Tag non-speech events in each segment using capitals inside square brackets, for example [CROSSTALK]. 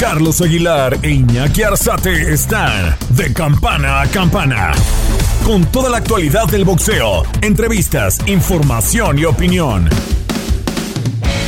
Carlos Aguilar e Iñaki Arzate están de campana a campana. Con toda la actualidad del boxeo, entrevistas, información y opinión.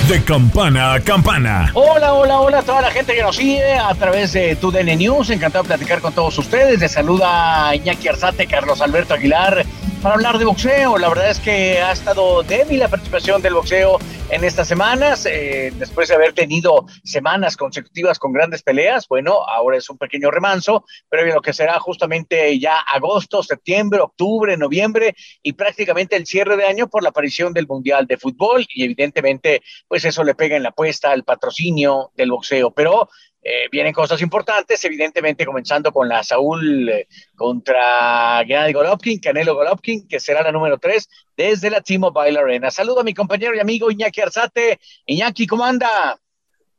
De campana a campana. Hola, hola, hola a toda la gente que nos sigue a través de TUDN News. Encantado de platicar con todos ustedes. Les saluda Iñaki Arzate, Carlos Alberto Aguilar, para hablar de boxeo. La verdad es que ha estado débil la participación del boxeo en estas semanas, eh, después de haber tenido semanas consecutivas con grandes peleas. Bueno, ahora es un pequeño remanso, a lo que será justamente ya agosto, septiembre, octubre, noviembre y prácticamente el cierre de año por la aparición del Mundial de Fútbol y evidentemente pues eso le pega en la apuesta al patrocinio del boxeo. Pero eh, vienen cosas importantes, evidentemente comenzando con la Saúl eh, contra Gennady Golovkin, Canelo Golovkin, que será la número 3 desde la T-Mobile Arena. Saludo a mi compañero y amigo Iñaki Arzate. Iñaki, ¿cómo anda?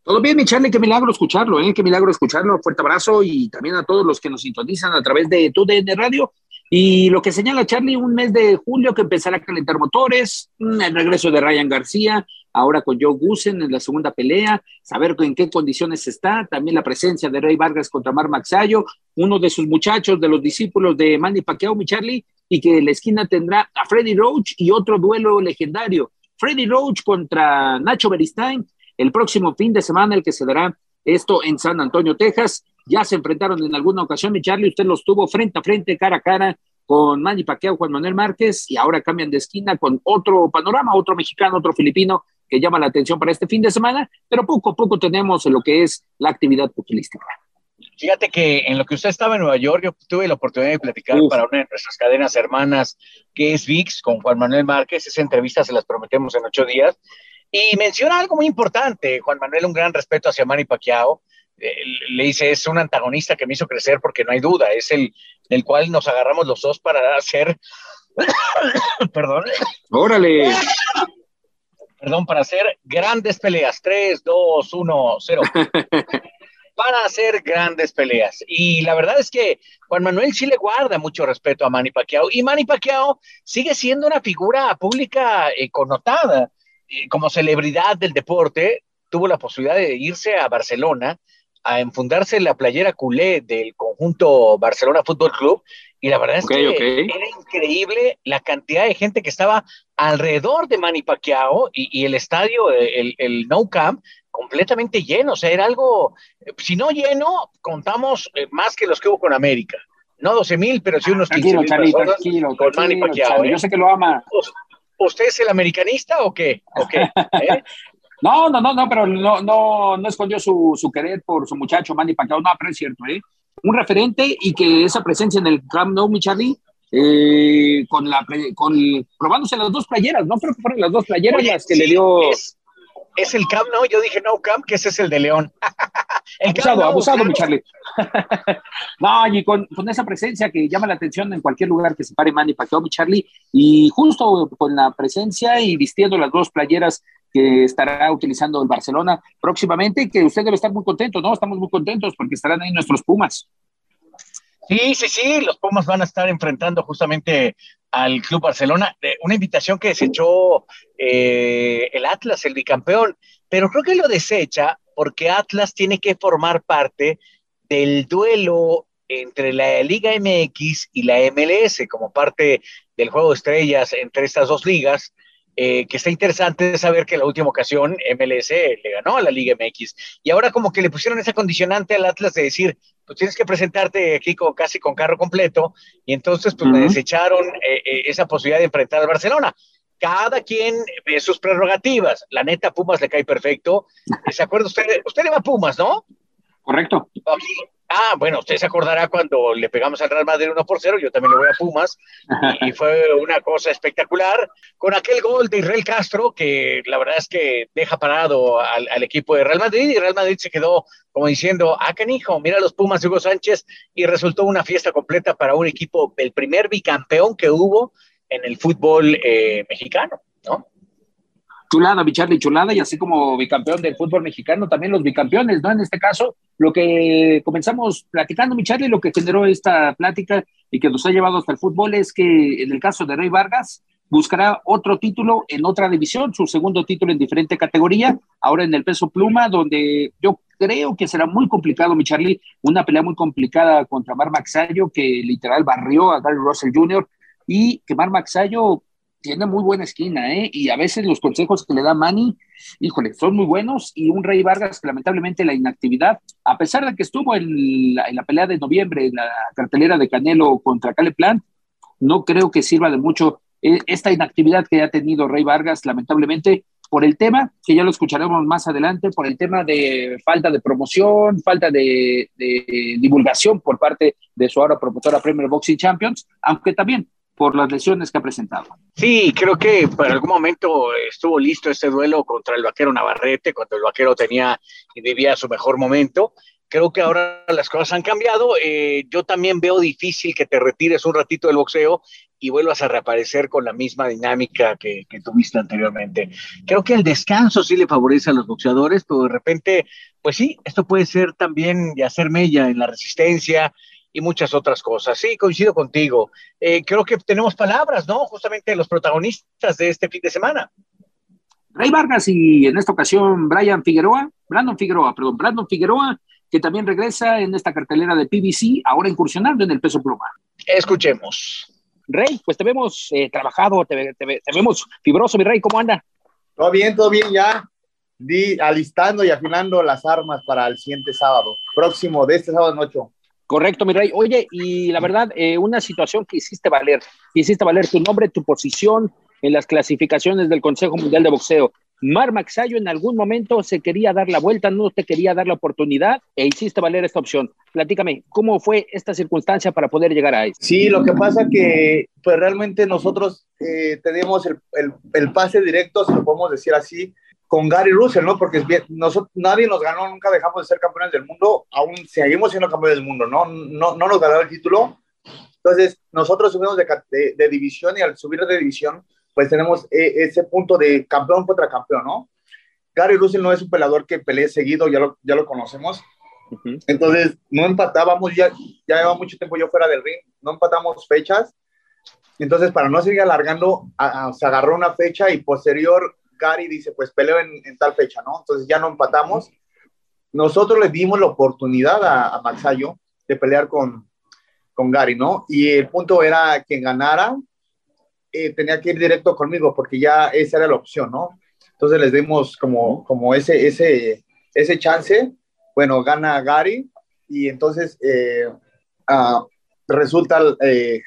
Todo bien, mi Charlie, qué milagro escucharlo, ¿eh? qué milagro escucharlo. Fuerte abrazo y también a todos los que nos sintonizan a través de TUDN Radio. Y lo que señala Charlie, un mes de julio que empezará a calentar motores, mm, el regreso de Ryan García, ahora con Joe Gusen en la segunda pelea, saber en qué condiciones está, también la presencia de Rey Vargas contra Mar Maxayo, uno de sus muchachos, de los discípulos de Manny Pacquiao, mi Charlie, y que en la esquina tendrá a Freddy Roach y otro duelo legendario, Freddy Roach contra Nacho Beristain, el próximo fin de semana, el que se dará esto en San Antonio, Texas. Ya se enfrentaron en alguna ocasión, mi Charlie, usted los tuvo frente a frente, cara a cara, con Manny Pacquiao, Juan Manuel Márquez, y ahora cambian de esquina con otro panorama, otro mexicano, otro filipino, que llama la atención para este fin de semana, pero poco a poco tenemos lo que es la actividad pugilística. Fíjate que en lo que usted estaba en Nueva York, yo tuve la oportunidad de platicar para una de nuestras cadenas hermanas, que es VIX, con Juan Manuel Márquez. Esa entrevista se las prometemos en ocho días. Y menciona algo muy importante, Juan Manuel, un gran respeto hacia Manny Pacquiao. Le dice, es un antagonista que me hizo crecer porque no hay duda, es el del cual nos agarramos los dos para hacer, [COUGHS] perdón. Órale. Perdón, para hacer grandes peleas. 3, 2, 1, 0. para hacer grandes peleas. Y la verdad es que Juan Manuel sí le guarda mucho respeto a Manny Pacquiao. Y Manny Pacquiao sigue siendo una figura pública eh, connotada eh, como celebridad del deporte. Tuvo la posibilidad de irse a Barcelona a enfundarse la playera culé del conjunto Barcelona Fútbol Club y la verdad es que era increíble la cantidad de gente que estaba alrededor de Manny Pacquiao y, el estadio, el, el, No Camp, completamente lleno. O sea, era algo, si no lleno, contamos eh, más que los que hubo con América. No 12 mil, pero sí unos 15 mil tranquilo, con Manny Pacquiao. ¿eh? Yo sé que lo ama. ¿Usted es el americanista o qué? ¿O qué? [LAUGHS] ¿Eh? No, no, no, no, pero no, no, no escondió su, su querer por su muchacho Manny Pacquiao, no, pero es cierto, ¿eh? Un referente y que esa presencia en el Camp Nou, mi Charlie, eh, con la, con, probándose las dos playeras, ¿no? Creo que fueron las dos playeras las que le dio... Es, es, el Camp Nou, yo dije No Camp, que ese es el de León. [LAUGHS] abusado, abusado, mi Charlie. [LAUGHS] no, y con, con, esa presencia que llama la atención en cualquier lugar que se pare Manny Pacquiao, mi Charlie, y justo con la presencia y vistiendo las dos playeras que estará utilizando el Barcelona próximamente y que usted debe estar muy contento, ¿no? Estamos muy contentos porque estarán ahí nuestros Pumas. Sí, sí, sí, los Pumas van a estar enfrentando justamente al Club Barcelona. Una invitación que desechó eh, el Atlas, el bicampeón, pero creo que lo desecha porque Atlas tiene que formar parte del duelo entre la Liga MX y la MLS como parte del juego de estrellas entre estas dos ligas. Eh, que está interesante saber que la última ocasión MLS le ganó a la Liga MX y ahora como que le pusieron esa condicionante al Atlas de decir, pues tienes que presentarte aquí con, casi con carro completo y entonces pues me desecharon eh, eh, esa posibilidad de enfrentar al Barcelona. Cada quien ve sus prerrogativas. La neta, Pumas le cae perfecto. ¿Se acuerda usted? Usted le va a Pumas, ¿no? Correcto. Ah, bueno, usted se acordará cuando le pegamos al Real Madrid 1 por 0, yo también le voy a Pumas, y, fue una cosa espectacular, con aquel gol de Israel Castro, que la verdad es que deja parado al, equipo de Real Madrid, y Real Madrid se quedó como diciendo, ah, canijo, mira los Pumas de Hugo Sánchez, y resultó una fiesta completa para un equipo, el primer bicampeón que hubo en el fútbol eh, mexicano, ¿no? Chulada, mi Charlie, chulada, y así como bicampeón del fútbol mexicano, también los bicampeones, ¿no? En este caso, lo que comenzamos platicando, mi Charlie, lo que generó esta plática y que nos ha llevado hasta el fútbol es que en el caso de Rey Vargas, buscará otro título en otra división, su segundo título en diferente categoría, ahora en el peso pluma, donde yo creo que será muy complicado, mi Charlie, una pelea muy complicada contra Mar Maxayo, que literal barrió a Gary Russell Jr., y que Mar Maxayo tiene muy buena esquina, ¿eh? Y a veces los consejos que le da Manny, híjole, son muy buenos. Y un Rey Vargas, lamentablemente, la inactividad, a pesar de que estuvo en la, pelea de noviembre, en la cartelera de Canelo contra Cale Plant, no creo que sirva de mucho eh, esta inactividad que ha tenido Rey Vargas, lamentablemente, por el tema, que ya lo escucharemos más adelante, por el tema de falta de promoción, falta de, de divulgación por parte de su ahora promotora Premier Boxing Champions, aunque también por las lesiones que ha presentado. Sí, creo que por algún momento estuvo listo este duelo contra el vaquero Navarrete, cuando el vaquero tenía y vivía su mejor momento. Creo que ahora las cosas han cambiado. Eh, yo también veo difícil que te retires un ratito del boxeo y vuelvas a reaparecer con la misma dinámica que, que, tuviste anteriormente. Creo que el descanso sí le favorece a los boxeadores, pero de repente, pues sí, esto puede ser también y hacer mella en la resistencia, y muchas otras cosas. Sí, coincido contigo. Eh, creo que tenemos palabras, ¿no? Justamente los protagonistas de este fin de semana. Rey Vargas y en esta ocasión Brian Figueroa, Brandon Figueroa, perdón, Brandon Figueroa, que también regresa en esta cartelera de PBC, ahora incursionando en el peso pluma. Escuchemos. Rey, pues te vemos eh, trabajado, te, vemos fibroso, mi rey, ¿cómo anda? Todo bien, todo bien ya. Di, alistando y afinando las armas para el siguiente sábado, próximo de este sábado noche. Correcto, mi rey. Oye, y la verdad, eh, una situación que hiciste valer, hiciste valer tu nombre, tu posición en las clasificaciones del Consejo Mundial de Boxeo. Mar Maxayo en algún momento se quería dar la vuelta, no te quería dar la oportunidad e hiciste valer esta opción. Platícame, ¿cómo fue esta circunstancia para poder llegar a eso? Sí, lo que pasa que pues realmente nosotros eh, tenemos el, el, el, pase directo, si lo podemos decir así, con Gary Russell, ¿no? Porque nosotros, nadie nos ganó, nunca dejamos de ser campeones del mundo, aún seguimos siendo campeones del mundo, ¿no? No, no nos ganó el título. Entonces, nosotros subimos de, de, división y al subir de división, pues tenemos e, ese punto de campeón contra campeón, ¿no? Gary Russell no es un peleador que pelee seguido, ya lo, ya lo conocemos. Entonces, no empatábamos, ya, ya lleva mucho tiempo yo fuera del ring, no empatamos fechas. Entonces, para no seguir alargando, se agarró una fecha y posterior Gary dice, pues peleo en, tal fecha, ¿no? Entonces ya no empatamos. Nosotros le dimos la oportunidad a, a Maxayo de pelear con, con Gary, ¿no? Y el punto era quien ganara eh, tenía que ir directo conmigo porque ya esa era la opción, ¿no? Entonces les dimos como, como ese, ese, ese chance. Bueno, gana Gary y entonces eh, ah, resulta eh,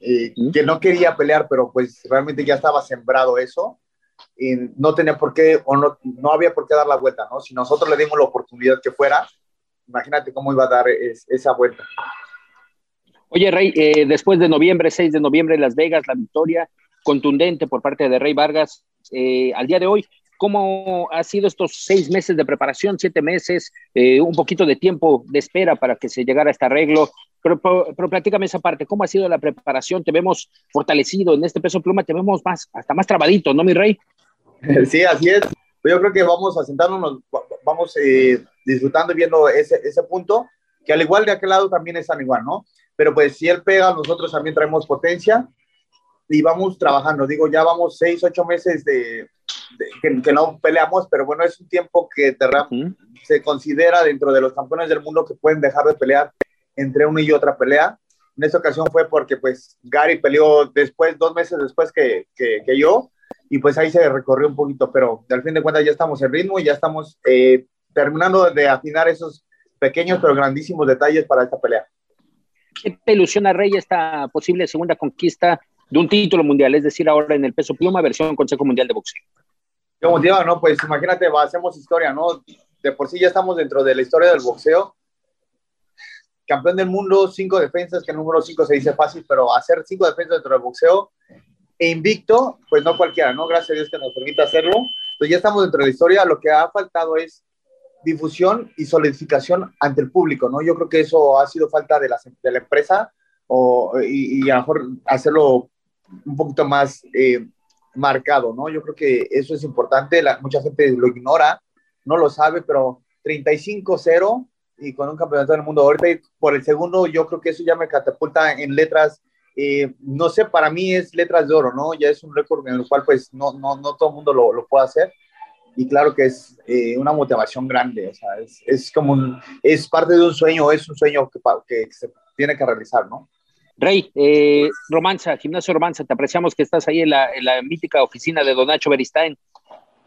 que no quería pelear, pero pues realmente ya estaba sembrado eso no tenía por qué, o no, no había por qué dar la vuelta, ¿no? Si nosotros le dimos la oportunidad que fuera, imagínate cómo iba a dar esa vuelta. Oye, Rey, eh, después de noviembre, 6 de noviembre, Las Vegas, la victoria contundente por parte de Rey Vargas, eh, al día de hoy, ¿cómo ha sido estos seis meses de preparación, siete meses, eh, un poquito de tiempo de espera para que se llegara a este arreglo? Pero, pero, platícame esa parte, ¿cómo ha sido la preparación? Te vemos fortalecido en este peso pluma, te vemos más, hasta más trabadito, ¿no, mi rey? [LAUGHS] Sí, así es. Yo creo que vamos a sentarnos, vamos eh, disfrutando y viendo ese, ese punto, que al igual de aquel lado también están igual, ¿no? Pero pues si él pega, nosotros también traemos potencia y vamos trabajando. Digo, ya vamos seis, ocho meses de, que, no peleamos, pero bueno, es un tiempo que se considera dentro de los campeones del mundo que pueden dejar de pelear entre una y otra pelea. En esta ocasión fue porque pues Gary peleó después, dos meses después que, que, yo, y pues ahí se recorrió un poquito, pero al fin de cuentas ya estamos en ritmo y ya estamos eh, terminando de afinar esos pequeños pero grandísimos detalles para esta pelea. ¿Qué te ilusiona, Rey, esta posible segunda conquista de un título mundial? Es decir, ahora en el peso pluma, versión Consejo Mundial de Boxeo. ¿Qué motiva, no? Pues imagínate, hacemos historia, ¿no? De por sí ya estamos dentro de la historia del boxeo campeón del mundo, cinco defensas, que el número cinco se dice fácil, pero hacer cinco defensas dentro del boxeo e invicto, pues no cualquiera, ¿no? Gracias a Dios que nos permite hacerlo. Entonces ya estamos dentro de la historia, lo que ha faltado es difusión y solidificación ante el público, ¿no? Yo creo que eso ha sido falta de la, de la empresa o, y, a lo mejor hacerlo un poquito más eh, marcado, ¿no? Yo creo que eso es importante, la, mucha gente lo ignora, no lo sabe, pero 35-0 y con un campeonato del mundo ahorita y por el segundo yo creo que eso ya me catapulta en letras, eh, no sé, para mí es letras de oro, ¿no? Ya es un récord en el cual pues no, no, no todo el mundo lo, lo puede hacer y claro que es eh, una motivación grande, o sea, es, es, como un, es parte de un sueño, es un sueño que, que se tiene que realizar, ¿no? Rey, eh, Romanza, Gimnasio Romanza, te apreciamos que estás ahí en la, en la mítica oficina de Don Nacho Beristain.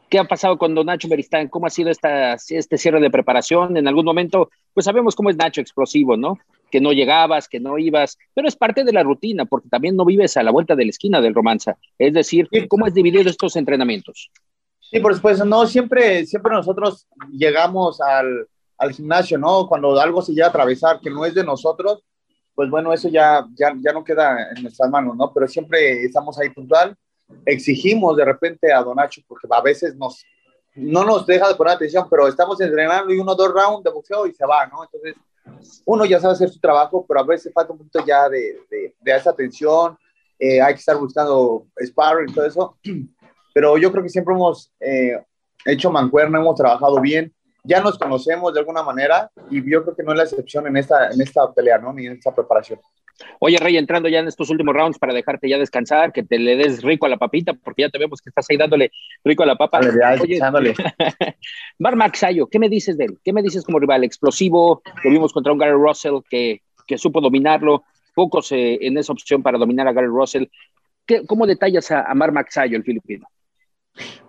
¿Qué ha pasado con Don Nacho Beristain? ¿Cómo ha sido esta, este cierre de preparación? En algún momento, pues sabemos cómo es Nacho explosivo, ¿no? Que no llegabas, que no ibas, pero es parte de la rutina, porque también no vives a la vuelta de la esquina del Romanza. Es decir, ¿cómo has dividido estos entrenamientos? Sí, por supuesto, no, siempre, siempre nosotros llegamos al, al gimnasio, ¿no? Cuando algo se llega a atravesar que no es de nosotros, pues bueno, eso ya, ya, ya no queda en nuestras manos, ¿no? Pero siempre estamos ahí puntual, exigimos de repente a Donacho, porque a veces nos, no nos deja de poner atención, pero estamos entrenando y uno, dos rounds de boxeo y se va, ¿no? Entonces, uno ya sabe hacer su trabajo, pero a veces falta un poquito ya de, de, de esa atención, eh, hay que estar buscando sparring y todo eso, [CLEARS THROAT] pero yo creo que siempre hemos eh, hecho mancuerna, hemos trabajado bien, ya nos conocemos de alguna manera y yo creo que no es la excepción en esta, en esta pelea, ¿no? Ni en esta preparación. Oye, Rey, entrando ya en estos últimos rounds para dejarte ya descansar, que te le des rico a la papita, porque ya te vemos que estás ahí dándole rico a la papa. Dale, Oye, [LAUGHS] Bar Maxayo, ¿qué me dices de él? ¿Qué me dices como rival? Explosivo, lo vimos contra un Gary Russell que, que supo dominarlo, pocos eh, en esa opción para dominar a Gary Russell. ¿Qué, ¿Cómo detallas a, a Mar Maxayo, el filipino?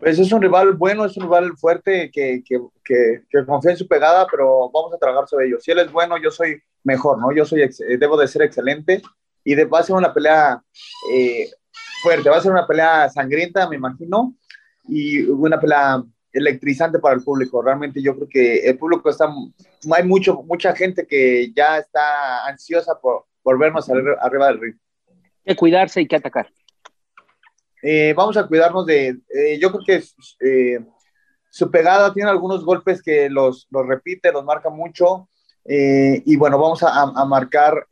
Pues es un rival bueno, es un rival fuerte que, que, que, confía en su pegada, pero vamos a trabajar sobre ello. Si él es bueno, yo soy mejor, ¿no? Yo soy, eh, debo de ser excelente y de, va a ser una pelea eh, fuerte, va a ser una pelea sangrienta, me imagino, y una pelea electrizante para el público. Realmente yo creo que el público está, hay mucho, mucha gente que ya está ansiosa por, por vernos arriba del ring. Que cuidarse y que atacar. Eh, vamos a cuidarnos de, eh, yo creo que eh, su pegada tiene algunos golpes que los, los repite, los marca mucho, y bueno, vamos a, a marcar,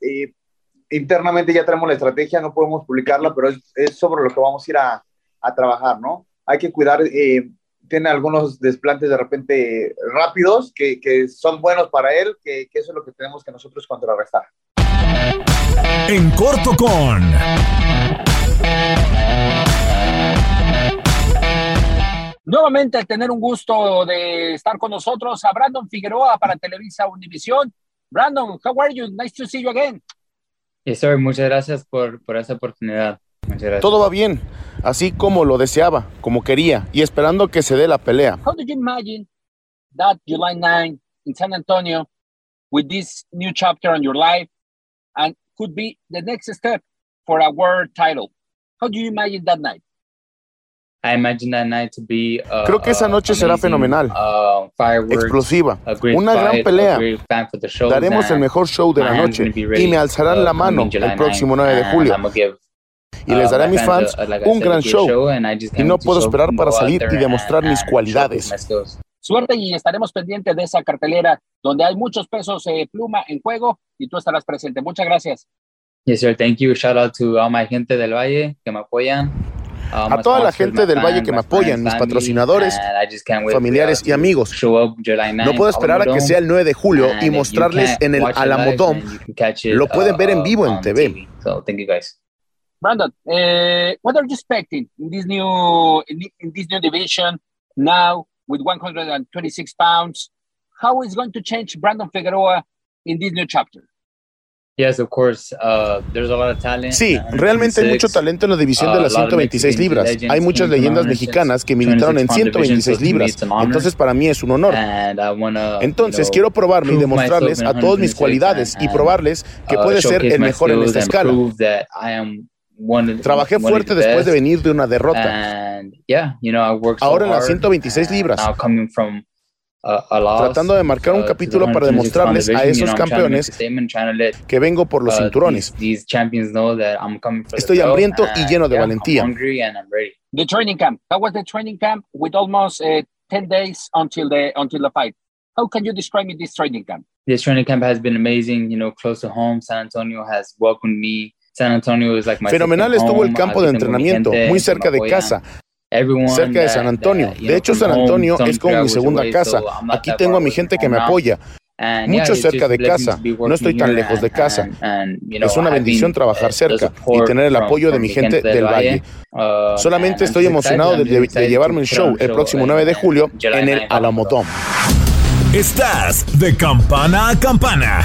internamente ya tenemos la estrategia, no podemos publicarla, pero es, es sobre lo que vamos a ir a, a trabajar, ¿no? Hay que cuidar, tiene algunos desplantes de repente rápidos que, que son buenos para él, que, que eso es lo que tenemos que nosotros contrarrestar. En corto con... Nuevamente tener un gusto de estar con nosotros a Brandon Figueroa para Televisa Univisión. Brandon, how are you? Nice to see you again. Yes, sir. Muchas gracias por, por esa oportunidad. Muchas gracias. Todo va bien, así como lo deseaba, como quería, y esperando que se dé la pelea. How did you imagine that July 9 in San Antonio with this new chapter on your life and could be the next step for a world title? How do you imagine that night? I imagine that night to be, uh, Creo que esa noche será amazing, fenomenal, uh, explosiva, a great una gran fight, pelea. a great fan for the shows, Daremos el and mejor show de la noche y me alzarán uh, la mano coming July el próximo 9 de 9th, julio. Y les uh, daré a mis fans, uh, un gran show. and I just Y can't no wait to puedo show- esperar para salir y demostrar and- mis and cualidades. Suerte y estaremos pendientes de esa cartelera donde hay muchos pesos eh, pluma en juego y tú estarás presente. Muchas gracias. Yes, sir. Thank you. Shout out to all my gente del Valle que me apoyan. Uh, A toda la gente del Valle que me my apoyan, mis patrocinadores, familiares y amigos. to show up July 9th, No puedo esperar a que sea el 9 de julio And y mostrarles en el it, Lo pueden ver en uh, vivo en TV. TV. So thank you guys. Brandon, uh, what are you expecting in this new in this new division now with 126 pounds? How is going to change Brandon Figueroa in this new chapter? Sí, Uh, realmente hay mucho 126. talento en la división de Uh, las a lot of 126 Mexican libras. Hay muchas leyendas mexicanas que militaron en 26 pound division, 126 so to me libras. Entonces para mí es un honor. Entonces quiero probarme y demostrarles a in todas mis 126 cualidades y and, probarles que uh, puede ser el mejor en esta escala. Trabajé fuerte después de venir de una derrota. Ahora en las hard, 126 and libras. Now coming from tratando de marcar un uh, capítulo para demostrarles a esos campeones que vengo por los uh, cinturones. Estoy hambriento y lleno de valentía. The training camp. How was the training camp with almost uh, 10 days until the until the fight? How can you describe me this training camp? This training camp has been amazing. You know, close to home. San Antonio has welcomed me. San Antonio is like my Fenomenal estuvo el campo de entrenamiento, muy cerca de casa, cerca de San Antonio. that, you De hecho, San Antonio es como mi segunda casa. not Aquí tengo a mi gente que me apoya. Mucho cerca de casa. No estoy tan lejos de casa. Es una bendición uh, trabajar the cerca y tener el apoyo de mi gente del Valle. Uh, Solamente estoy emocionado de, llevarme el show el próximo en- 9 de julio en el 9. Alamodome. Estás de campana a campana.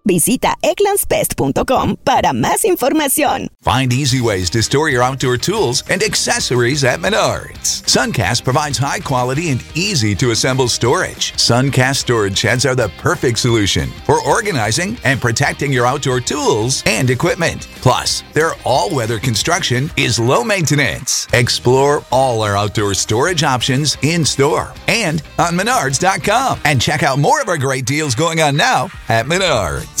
Visita egglandsbest.com para más información. Find easy ways to store your outdoor tools and accessories at Menards. Suncast provides high quality and easy to assemble storage. Suncast storage sheds are the perfect solution for organizing and protecting your outdoor tools and equipment. Plus, their all weather construction is low maintenance. Explore all our outdoor storage options in store and on Menards.com. And check out more of our great deals going on now at Menards.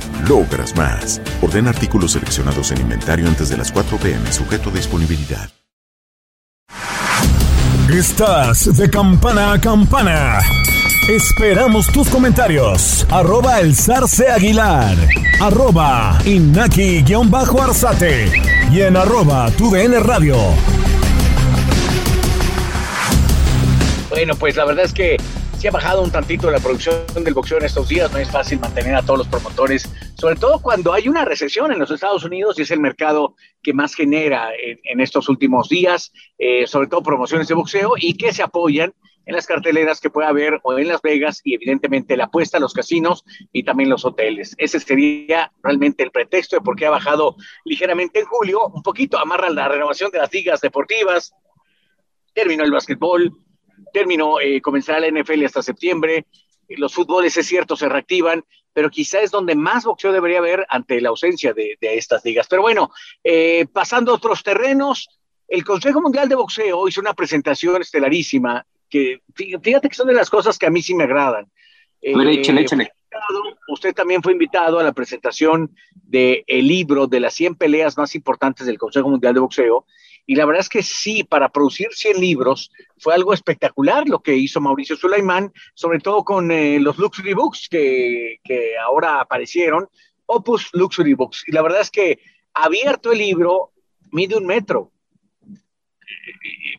logras más. Ordena artículos seleccionados en inventario antes de las 4 pm, sujeto a disponibilidad. Estás de campana a campana. Esperamos tus comentarios. Arroba el zarce aguilar. Arroba inaki-arzate. Y en arroba tu DN radio. Bueno, pues la verdad es que sí ha bajado un tantito la producción del boxeo en estos días. No es fácil mantener a todos los promotores, sobre todo cuando hay una recesión en los Estados Unidos y es el mercado que más genera en, estos últimos días, eh, sobre todo promociones de boxeo y que se apoyan en las carteleras que pueda haber o en Las Vegas y evidentemente la apuesta, los casinos y también los hoteles. Ese sería realmente el pretexto de por qué ha bajado ligeramente en julio, un poquito amarra la renovación de las ligas deportivas, terminó el básquetbol, terminó, eh, comenzará la NFL hasta septiembre, eh, los fútboles es cierto se reactivan, pero quizá es donde más boxeo debería haber ante la ausencia de, de estas ligas. Pero bueno, eh, pasando a otros terrenos, el Consejo Mundial de Boxeo hizo una presentación estelarísima que fí- fíjate que son de las cosas que a mí sí me agradan. Ver, échale, échale. invitado- usted también fue invitado a la presentación del libro de las 100 peleas más importantes del Consejo Mundial de Boxeo. Y la verdad es que sí, para producir 100 libros fue algo espectacular lo que hizo Mauricio Sulaimán, sobre todo con eh, los Luxury Books que, que ahora aparecieron, Opus Luxury Books. Y la verdad es que abierto el libro, mide un metro.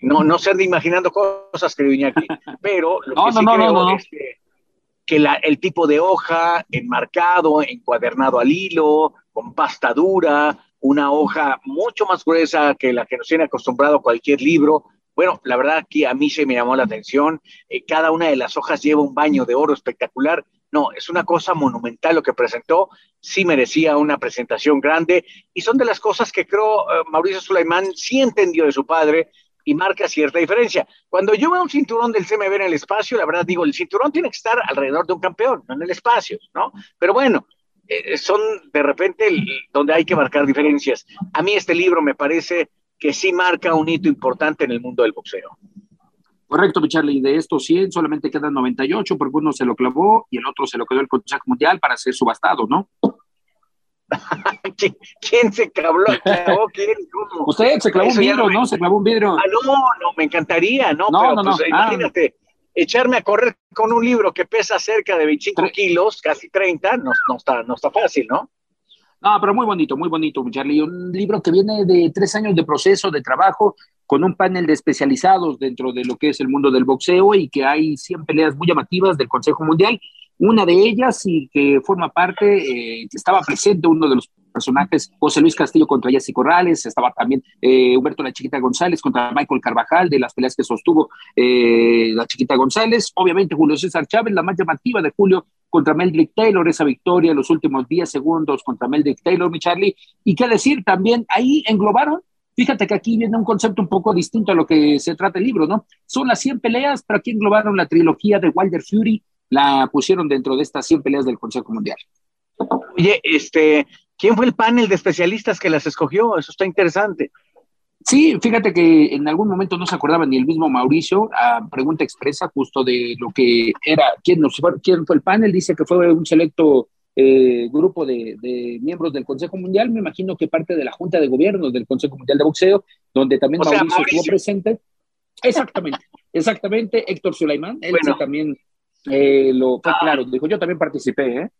No, no se ande imaginando cosas, querido Iñaki, [LAUGHS] pero lo No, que sí no, creo no. es que que la- el tipo de hoja enmarcado, encuadernado al hilo, con pasta dura, una hoja mucho más gruesa que la que nos tiene acostumbrado cualquier libro. Bueno, la verdad que a mí se me llamó la atención. Eh, cada una de las hojas lleva un baño de oro espectacular. No, es una cosa monumental lo que presentó. Sí merecía una presentación grande y son de las cosas que creo eh, Mauricio Sulaimán sí entendió de su padre, y marca cierta diferencia. Cuando yo veo un cinturón del CMB en el espacio, la verdad digo, el cinturón tiene que estar alrededor de un campeón, no en el espacio, ¿no? Pero bueno, eh, son de repente el- donde hay que marcar diferencias. A mí este libro me parece que sí marca un hito importante en el mundo del boxeo. Correcto, mi Charlie. De estos 100 solamente quedan 98 porque uno se lo clavó y el otro se lo quedó el Consejo Mundial para ser subastado, ¿no? [LAUGHS] ¿Quién, se clavó? clavó? ¿Quién? ¿Cómo? Usted se clavó un Eso vidrio, me- ¿no? Se clavó un vidrio. Ah, no, no, me encantaría, ¿no? No, pero no, no. pues, Ah. imagínate, echarme a correr con un libro que pesa cerca de 25 kilos, casi 30, no, no, está, no está fácil, ¿no? No, pero muy bonito, muy bonito, Charlie. Un libro que viene de tres años de proceso, de trabajo, con un panel de especializados dentro de lo que es el mundo del boxeo y que hay 100 peleas muy llamativas del Consejo Mundial. Una de ellas y que forma parte, eh, que estaba presente uno de los personajes, José Luis Castillo contra Jesse Corrales, estaba también eh, Humberto La Chiquita González contra Michael Carvajal, de las peleas que sostuvo eh, La Chiquita González, obviamente Julio César Chávez, la más llamativa de Julio contra Meldrick Taylor, esa victoria en los últimos 10 segundos contra Meldrick Taylor, mi Charlie, y qué decir también, ahí englobaron, fíjate que aquí viene un concepto un poco distinto a lo que se trata el libro, ¿no? Son las 100 peleas, pero aquí englobaron la trilogía de Wilder Fury, la pusieron dentro de estas 100 peleas del Consejo Mundial. Oye, este, ¿quién fue el panel de especialistas que las escogió? Eso está interesante. Sí, fíjate que en algún momento no se acordaba ni el mismo Mauricio, a pregunta expresa justo de lo que era, quién, nos, fue- quién fue el panel, dice que fue un selecto eh, grupo de, de miembros del Consejo Mundial, me imagino que parte de la Junta de Gobierno del Consejo Mundial de Boxeo, donde también O sea, Mauricio, estuvo presente. Exactamente, exactamente, Héctor Sulaimán, él Bueno. sí también eh, lo fue claro, dijo, yo también participé, ¿eh?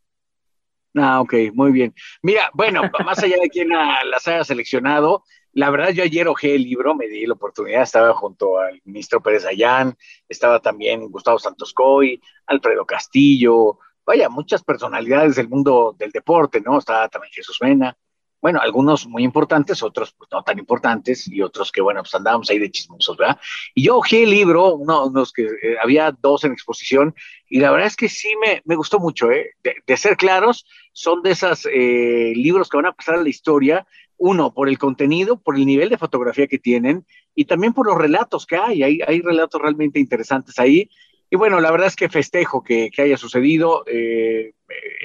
Ah, ok, muy bien. Mira, bueno, [LAUGHS] más allá de quién la- las haya seleccionado, la verdad yo ayer ojé el libro, me di la oportunidad, estaba junto al ministro Pérez Ayán, estaba también Gustavo Santos Coy, Alfredo Castillo, vaya, muchas personalidades del mundo del deporte, ¿no? Estaba también Jesús Mena, bueno, algunos muy importantes, otros pues no tan importantes y otros que, bueno, pues andábamos ahí de chismosos, ¿verdad? Y yo ojé el libro, uno, unos que eh, había dos en exposición, y la verdad es que sí me, me gustó mucho, ¿eh? De, de ser claros, son de esos libros que van a pasar a la historia, uno, por el contenido, por el nivel de fotografía que tienen, y también por los relatos que hay, hay, hay relatos realmente interesantes ahí. Y bueno, la verdad es que festejo que, que haya sucedido, eh,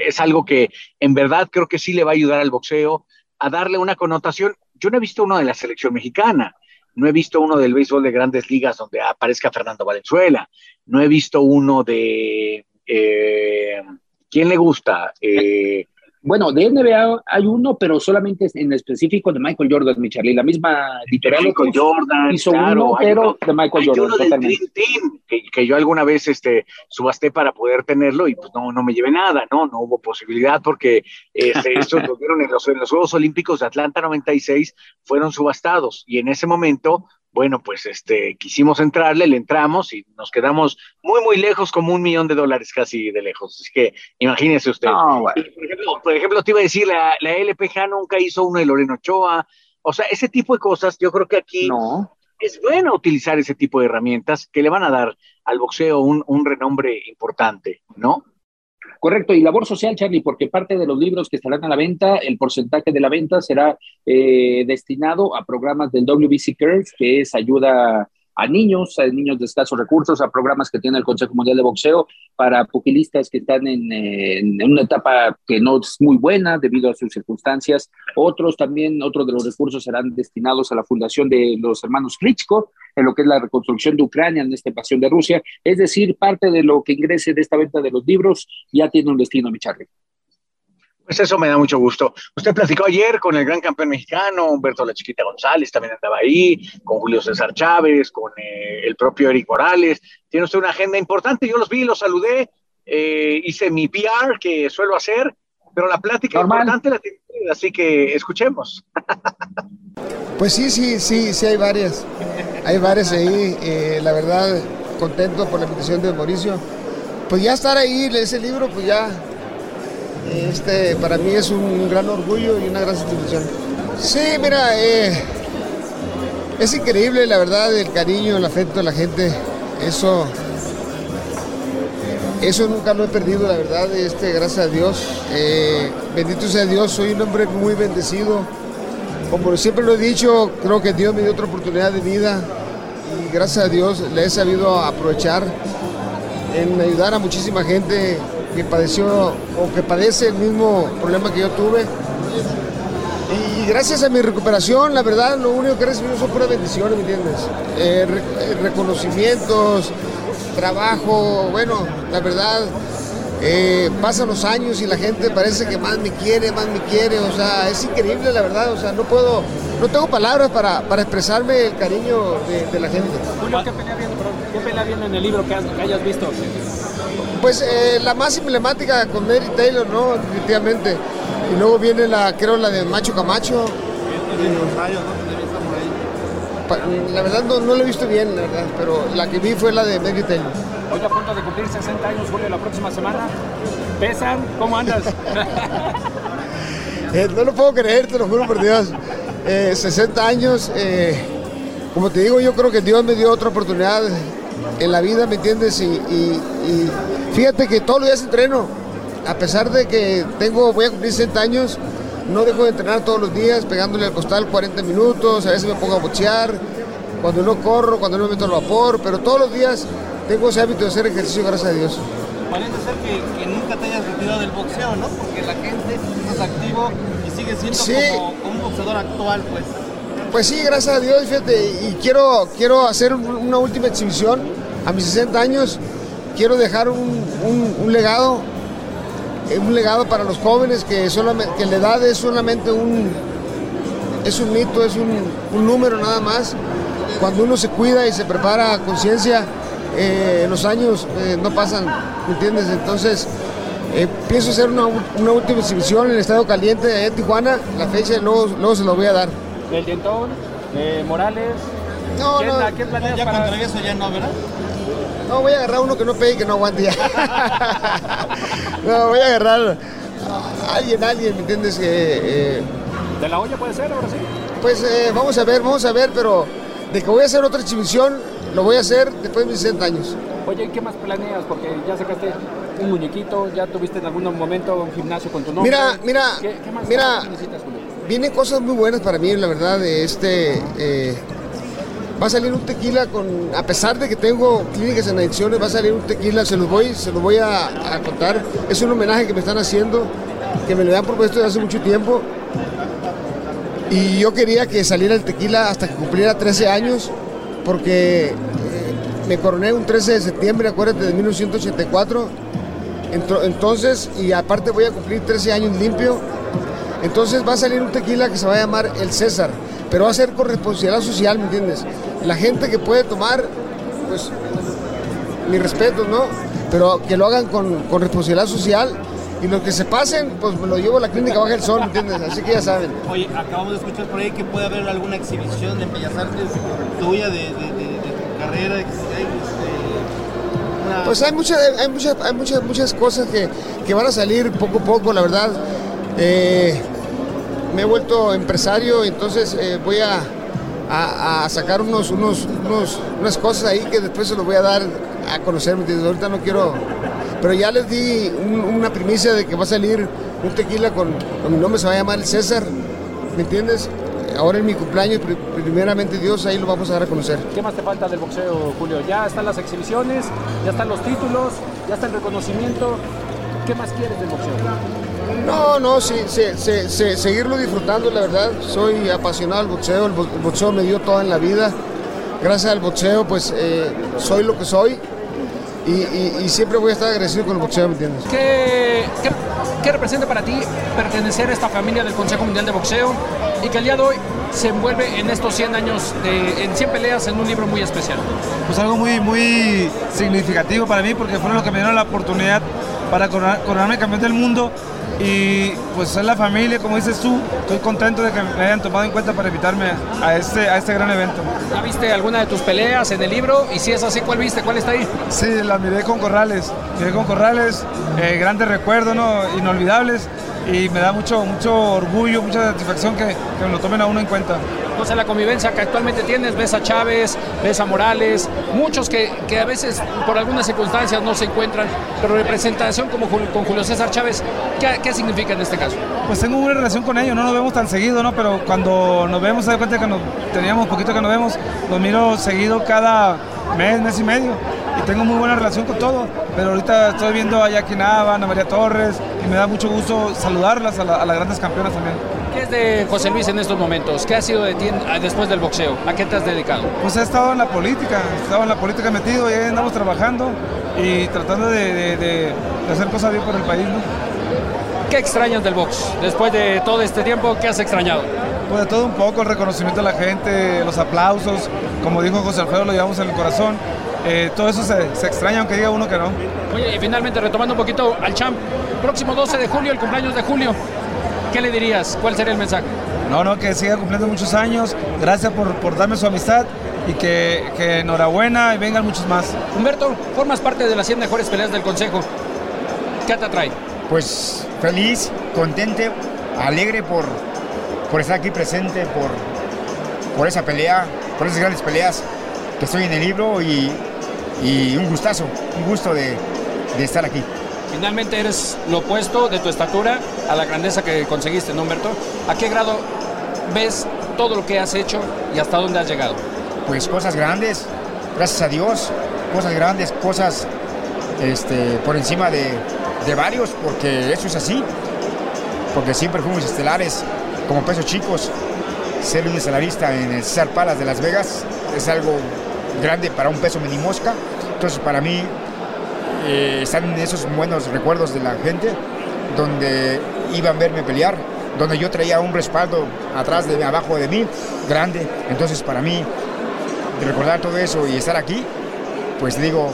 es algo que en verdad creo que sí le va a ayudar al boxeo a darle una connotación. Yo no he visto uno de la selección mexicana, no he visto uno del béisbol de grandes ligas donde aparezca Fernando Valenzuela, no he visto uno de... Eh, ¿Quién le gusta? Eh, Bueno, de NBA hay uno, pero solamente en específico de Michael Jordan, mi Charlie. La misma editorial Michael Jordan, hizo claro, uno, pero uno- de Michael hay Jordan. uno del. Dream Team, que, que yo alguna vez este, subasté para poder tenerlo y pues no, no me llevé nada, ¿no? No hubo posibilidad porque este, [LAUGHS] estos lo vieron en los, en los Juegos Olímpicos de Atlanta 96, fueron subastados y en ese momento, bueno, pues este, quisimos entrarle, le entramos y nos quedamos muy, muy lejos, como un millón de dólares casi de lejos. Así que imagínese usted. No, bueno. Por ejemplo, por ejemplo, te iba a decir, la, la LPG nunca hizo uno de Loreno Ochoa. O sea, ese tipo de cosas, yo creo que aquí No. es bueno utilizar ese tipo de herramientas que le van a dar al boxeo un, un renombre importante, ¿no? Correcto, y labor social, Charlie, porque parte de los libros que estarán a la venta, el porcentaje de la venta será eh, destinado a programas del WBC Cares, que es ayuda a niños, a niños de escasos recursos, a programas que tiene el Consejo Mundial de Boxeo para pugilistas que están en, una etapa que no es muy buena debido a sus circunstancias. Otros también, otros de los recursos serán destinados a la fundación de los hermanos Klitschko, en lo que es la reconstrucción de Ucrania en esta invasión de Rusia. Es decir, parte de lo que ingrese de esta venta de los libros ya tiene un destino, mi Charlie. Pues eso me da mucho gusto. Usted platicó ayer con el gran campeón mexicano, Humberto La Chiquita González, también andaba ahí, con Julio César Chávez, con eh, el propio Eric Morales. Tiene usted una agenda importante, yo los vi, los saludé, eh, hice mi PR que suelo hacer, pero la plática Normal. importante la tiene usted, así que escuchemos. [LAUGHS] Pues sí, sí, sí, sí hay varias. Hay varias ahí. eh, la verdad, contento por la invitación de Mauricio. Pues ya estar ahí, ese libro, pues ya. Este, para mí es un gran orgullo y una gran satisfacción. Sí, mira, eh, es increíble, la verdad, el cariño, el afecto de la gente. Eso, eso nunca lo he perdido, la verdad, este, gracias a Dios. Eh, bendito sea Dios, soy un hombre muy bendecido. Como siempre lo he dicho, creo que Dios me dio otra oportunidad de vida y gracias a Dios le he sabido aprovechar en ayudar a muchísima gente que padeció o que padece el mismo problema que yo tuve. Y gracias a mi recuperación, la verdad, lo único que he recibido son puras bendiciones, ¿me entiendes? Eh, eh, reconocimientos, trabajo, bueno, la verdad, eh, pasan los años y la gente parece que más me quiere, más me quiere, o sea, es increíble, la verdad, o sea, no puedo, no tengo palabras para, para expresarme el cariño de, la gente. Julio, ¿qué pelea viene, perdón, ¿qué pelea viene en el libro que, has- que hayas visto? Pues eh, la más emblemática con Mary Taylor, ¿no? Definitivamente. Y luego viene la, creo, la de Macho Camacho. Pa- La verdad no, no la he visto bien, la verdad, pero la que vi fue la de Mary Taylor. Hoy a punto de cumplir 60 años, Julio, la próxima semana. ¿Pesan? ¿Cómo andas? [LAUGHS] Eh, no lo puedo creer, te lo juro por Dios. Eh, 60 años, eh, como te digo, yo creo que Dios me dio otra oportunidad en la vida, ¿me entiendes? Y, y- y fíjate que todos los días entreno. A pesar de que tengo, voy a cumplir 60 años, no dejo de entrenar todos los días, pegándole al costal 40 minutos, a veces me pongo a bochear, cuando no corro, cuando no me meto al vapor, pero todos los días tengo ese hábito de hacer ejercicio, gracias a Dios. Parece ser que, que nunca te hayas retirado del boxeo, ¿no? Porque la gente es activo y sigue siendo Sí. como, como un boxeador actual, pues. Pues sí, gracias a Dios, fíjate, y quiero, quiero hacer un- una última exhibición a mis 60 años. Quiero dejar un, un- un legado, eh, un legado para los jóvenes que, solamente, que la edad es solamente un, es un mito, es un, número nada más. Cuando uno se cuida y se prepara a conciencia, eh, los años eh, no pasan, ¿me entiendes? Entonces, pienso hacer una, una última exhibición en el Estado Caliente, en Tijuana, la fecha luego, luego se lo voy a dar. ¿Del Dientón? ¿De Morales? No, ¿Quién, no. ¿A quién planeas Ya para...? contra eso ya no, ¿verdad? No, voy a agarrar uno que no pegue y que no aguante ya. [LAUGHS] no, voy a agarrar a alguien, alguien, ¿me entiendes? Que, eh, ¿De la olla puede ser ahora sí? pues eh, vamos a ver, vamos a ver, pero de que voy a hacer otra exhibición, lo voy a hacer después de mis 60 años. Oye, ¿y qué más planeas? Porque ya sacaste un muñequito, ya tuviste en algún momento un gimnasio con tu nombre. Mira, mira, ¿Qué, qué más mira. necesitas? Vienen cosas muy buenas para mí, la verdad. de Este, eh, va a salir un tequila con, a pesar de que tengo clínicas en adicciones, va a salir un tequila, se los voy, se los voy a, contar. Es un homenaje que me están haciendo, que me lo han propuesto desde hace mucho tiempo. Y yo quería que saliera el tequila hasta que cumpliera 13 años, porque eh, me coroné un 13 de septiembre, acuérdate, de 1984. Entro- Entonces, y aparte voy a cumplir 13 años limpio. Entonces va a salir un tequila que se va a llamar El César, pero va a ser con responsabilidad social, ¿me entiendes? La gente que puede tomar, pues, mi respeto, ¿no? Pero que lo hagan con, con responsabilidad social y los que se pasen, pues me lo llevo a la clínica Baja el Sol, ¿me entiendes? Así que ya saben. Oye, acabamos de escuchar por ahí que puede haber alguna exhibición de Bellas Artes tuya de, de, de- de tu carrera, de este, una- Pues hay muchas, hay muchas, hay muchas, muchas cosas que, que van a salir poco a poco, la verdad. Eh, me he vuelto empresario, entonces eh, voy a, a- sacar unos, unos, unos- unas cosas ahí que después se los voy a dar a conocer, ¿me entiendes? Ahorita no quiero... Pero ya les di un- una primicia de que va a salir un tequila con, con mi nombre, se va a llamar el César, ¿me entiendes? Ahora en mi cumpleaños, pri- primeramente Dios, ahí lo vamos a dar a conocer. ¿Qué más te falta del boxeo, Julio? Ya están las exhibiciones, ya están los títulos, ya está el reconocimiento. ¿Qué más quieres del boxeo? No, no, sí, sí, sí, sí, seguirlo disfrutando, la verdad. Soy apasionado del boxeo, el, bo- el boxeo me dio todo en la vida. Gracias al boxeo, pues eh, soy lo que soy y, y- y siempre voy a estar agradecido con el boxeo, ¿me entiendes? ¿Qué, qué, qué representa para ti pertenecer a esta familia del Consejo Mundial de Boxeo y que el día de hoy se envuelve en estos 100 años, de, en 100 peleas, en un libro muy especial? pues algo muy, muy significativo para mí porque fueron los que me dieron la oportunidad para coronar- coronarme campeón del mundo y pues es la familia, como dices tú, estoy contento de que me hayan tomado en cuenta para invitarme a este, a este gran evento. ¿Ya viste alguna de tus peleas en el libro? Y si es así, ¿cuál viste? ¿Cuál está ahí? Sí, la miré con Corrales, miré con Corrales, eh, grandes recuerdos, ¿no? inolvidables y me da mucho, mucho orgullo, mucha satisfacción que, que me lo tomen a uno en cuenta. Entonces la convivencia que actualmente tienes, ves a Chávez, ves a Morales, muchos que, que a veces por algunas circunstancias no se encuentran, pero representación como con Julio César Chávez, ¿qué, qué significa en este caso? Pues tengo una relación con ellos, no nos vemos tan seguido, ¿no? Pero cuando nos vemos, se da cuenta que nos, teníamos poquito que nos vemos, los miro seguido cada mes, mes y medio. Y tengo muy buena relación con todos. Pero ahorita estoy viendo a Jackie Nava, Ana María Torres, y me da mucho gusto saludarlas a, la- a las grandes campeonas también. ¿Qué es de José Luis en estos momentos? ¿Qué ha sido de ti en- después del boxeo? ¿A qué te has dedicado? Pues he estado en la política, he estado en la política metido y ahí andamos trabajando y tratando de, de- de- de hacer cosas bien por el país, ¿no? ¿Qué extrañas del box? Después de todo este tiempo, ¿qué has extrañado? Pues de todo un poco, el reconocimiento de la gente, los aplausos, como dijo José Alfredo, lo llevamos en el corazón. Eh, todo eso se, se extraña, aunque diga uno que no. Oye, y finalmente retomando un poquito al champ, próximo 12 de julio, el cumpleaños de Julio, ¿qué le dirías? ¿Cuál sería el mensaje? No, no, que siga cumpliendo muchos años, gracias por, por darme su amistad y que, que enhorabuena y vengan muchos más. Humberto, formas parte de las 100 mejores peleas del Consejo. ¿Qué te atrae? Pues feliz, contente, alegre por, por estar aquí presente, por, por esa pelea, por esas grandes peleas que estoy en el libro y, y un gustazo, un gusto de, de estar aquí. Finalmente eres lo opuesto de tu estatura a la grandeza que conseguiste, ¿no, Humberto? ¿A qué grado ves todo lo que has hecho y hasta dónde has llegado? Pues cosas grandes, gracias a Dios, cosas grandes, cosas este, por encima de, de varios, porque eso es así, porque siempre fuimos estelares como pesos chicos. Ser un estelarista en el César Palace de Las Vegas es algo grande para un peso mini mosca. Entonces, para mí, eh, están esos buenos recuerdos de la gente, donde iban a verme pelear, donde yo traía un respaldo atrás de abajo de mí, grande. Entonces, para mí, recordar todo eso y estar aquí, pues digo,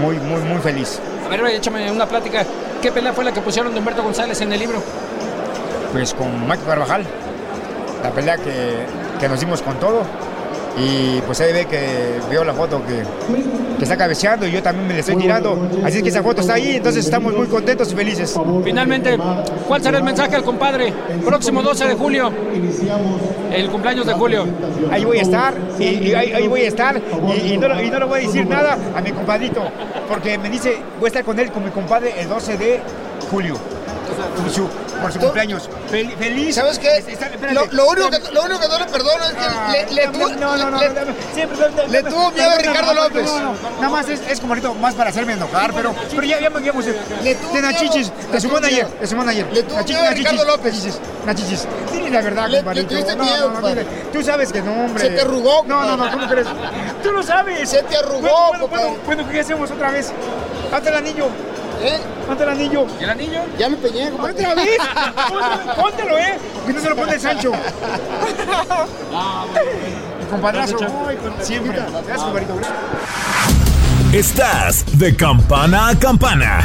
muy, muy, muy feliz. A ver, échame una plática. ¿Qué pelea fue la que pusieron de Humberto González en el libro? Pues con Mike Carvajal, la pelea que, que nos dimos con todo. Y pues ahí ve que veo la foto que, que está cabeceando y yo también me le estoy tirando. Así es que esa foto está ahí, entonces estamos muy contentos y felices. Finalmente, ¿cuál será el mensaje al compadre? Próximo 12 de julio, el cumpleaños de Julio. Ahí voy a estar, y, y ahí, ahí voy a estar, y, y no, y no le voy a decir nada a mi compadrito, porque me dice, voy a estar con él, con mi compadre, el 12 de julio. Por su, por su cumpleaños. Fel- feliz. ¿Sabes qué? Lo, lo único que, lo único que no le perdono es que le, le, tuvo- No, no, no, le- le tuvo miedo a Ricardo López. Nada más es, es como ahorita más para hacerme enojar, pero, pero ya, ya, pues, Le tuvo de Nachichis, de su manager, de su manager. Le tuvo Nachichis, miedo a Ricardo López. Nachichis. Dile la verdad, Le- le tuviste miedo, compadre. Tú sabes que no, hombre. Se te arrugó, No, no, no, compadre. ¿cómo crees? Tú lo sabes. Se te arrugó, Bueno, bueno, compadre. ¿qué hacemos otra vez? Hazte el anillo. ¿Eh? Hazte el anillo. ¿Y el anillo? Ya me peñé, compadre. ¿Otra vez? Póntelo, ¿eh? Que no se lo pone el Sancho. [LAUGHS] Ay, con- siempre. Gracias, compadrito. Estás de campana a campana.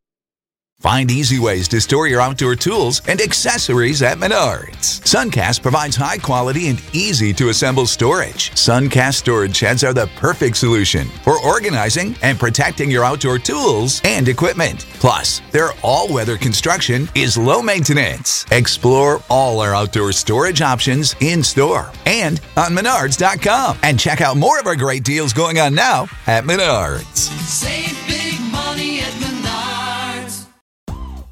Find easy ways to store your outdoor tools and accessories at Menards. Suncast provides high quality and easy to assemble storage. Suncast storage sheds are the perfect solution for organizing and protecting your outdoor tools and equipment. Plus, their all weather construction is low maintenance. Explore all our outdoor storage options in store and on Menards.com. And check out more of our great deals going on now at Menards. Save big money at Menards.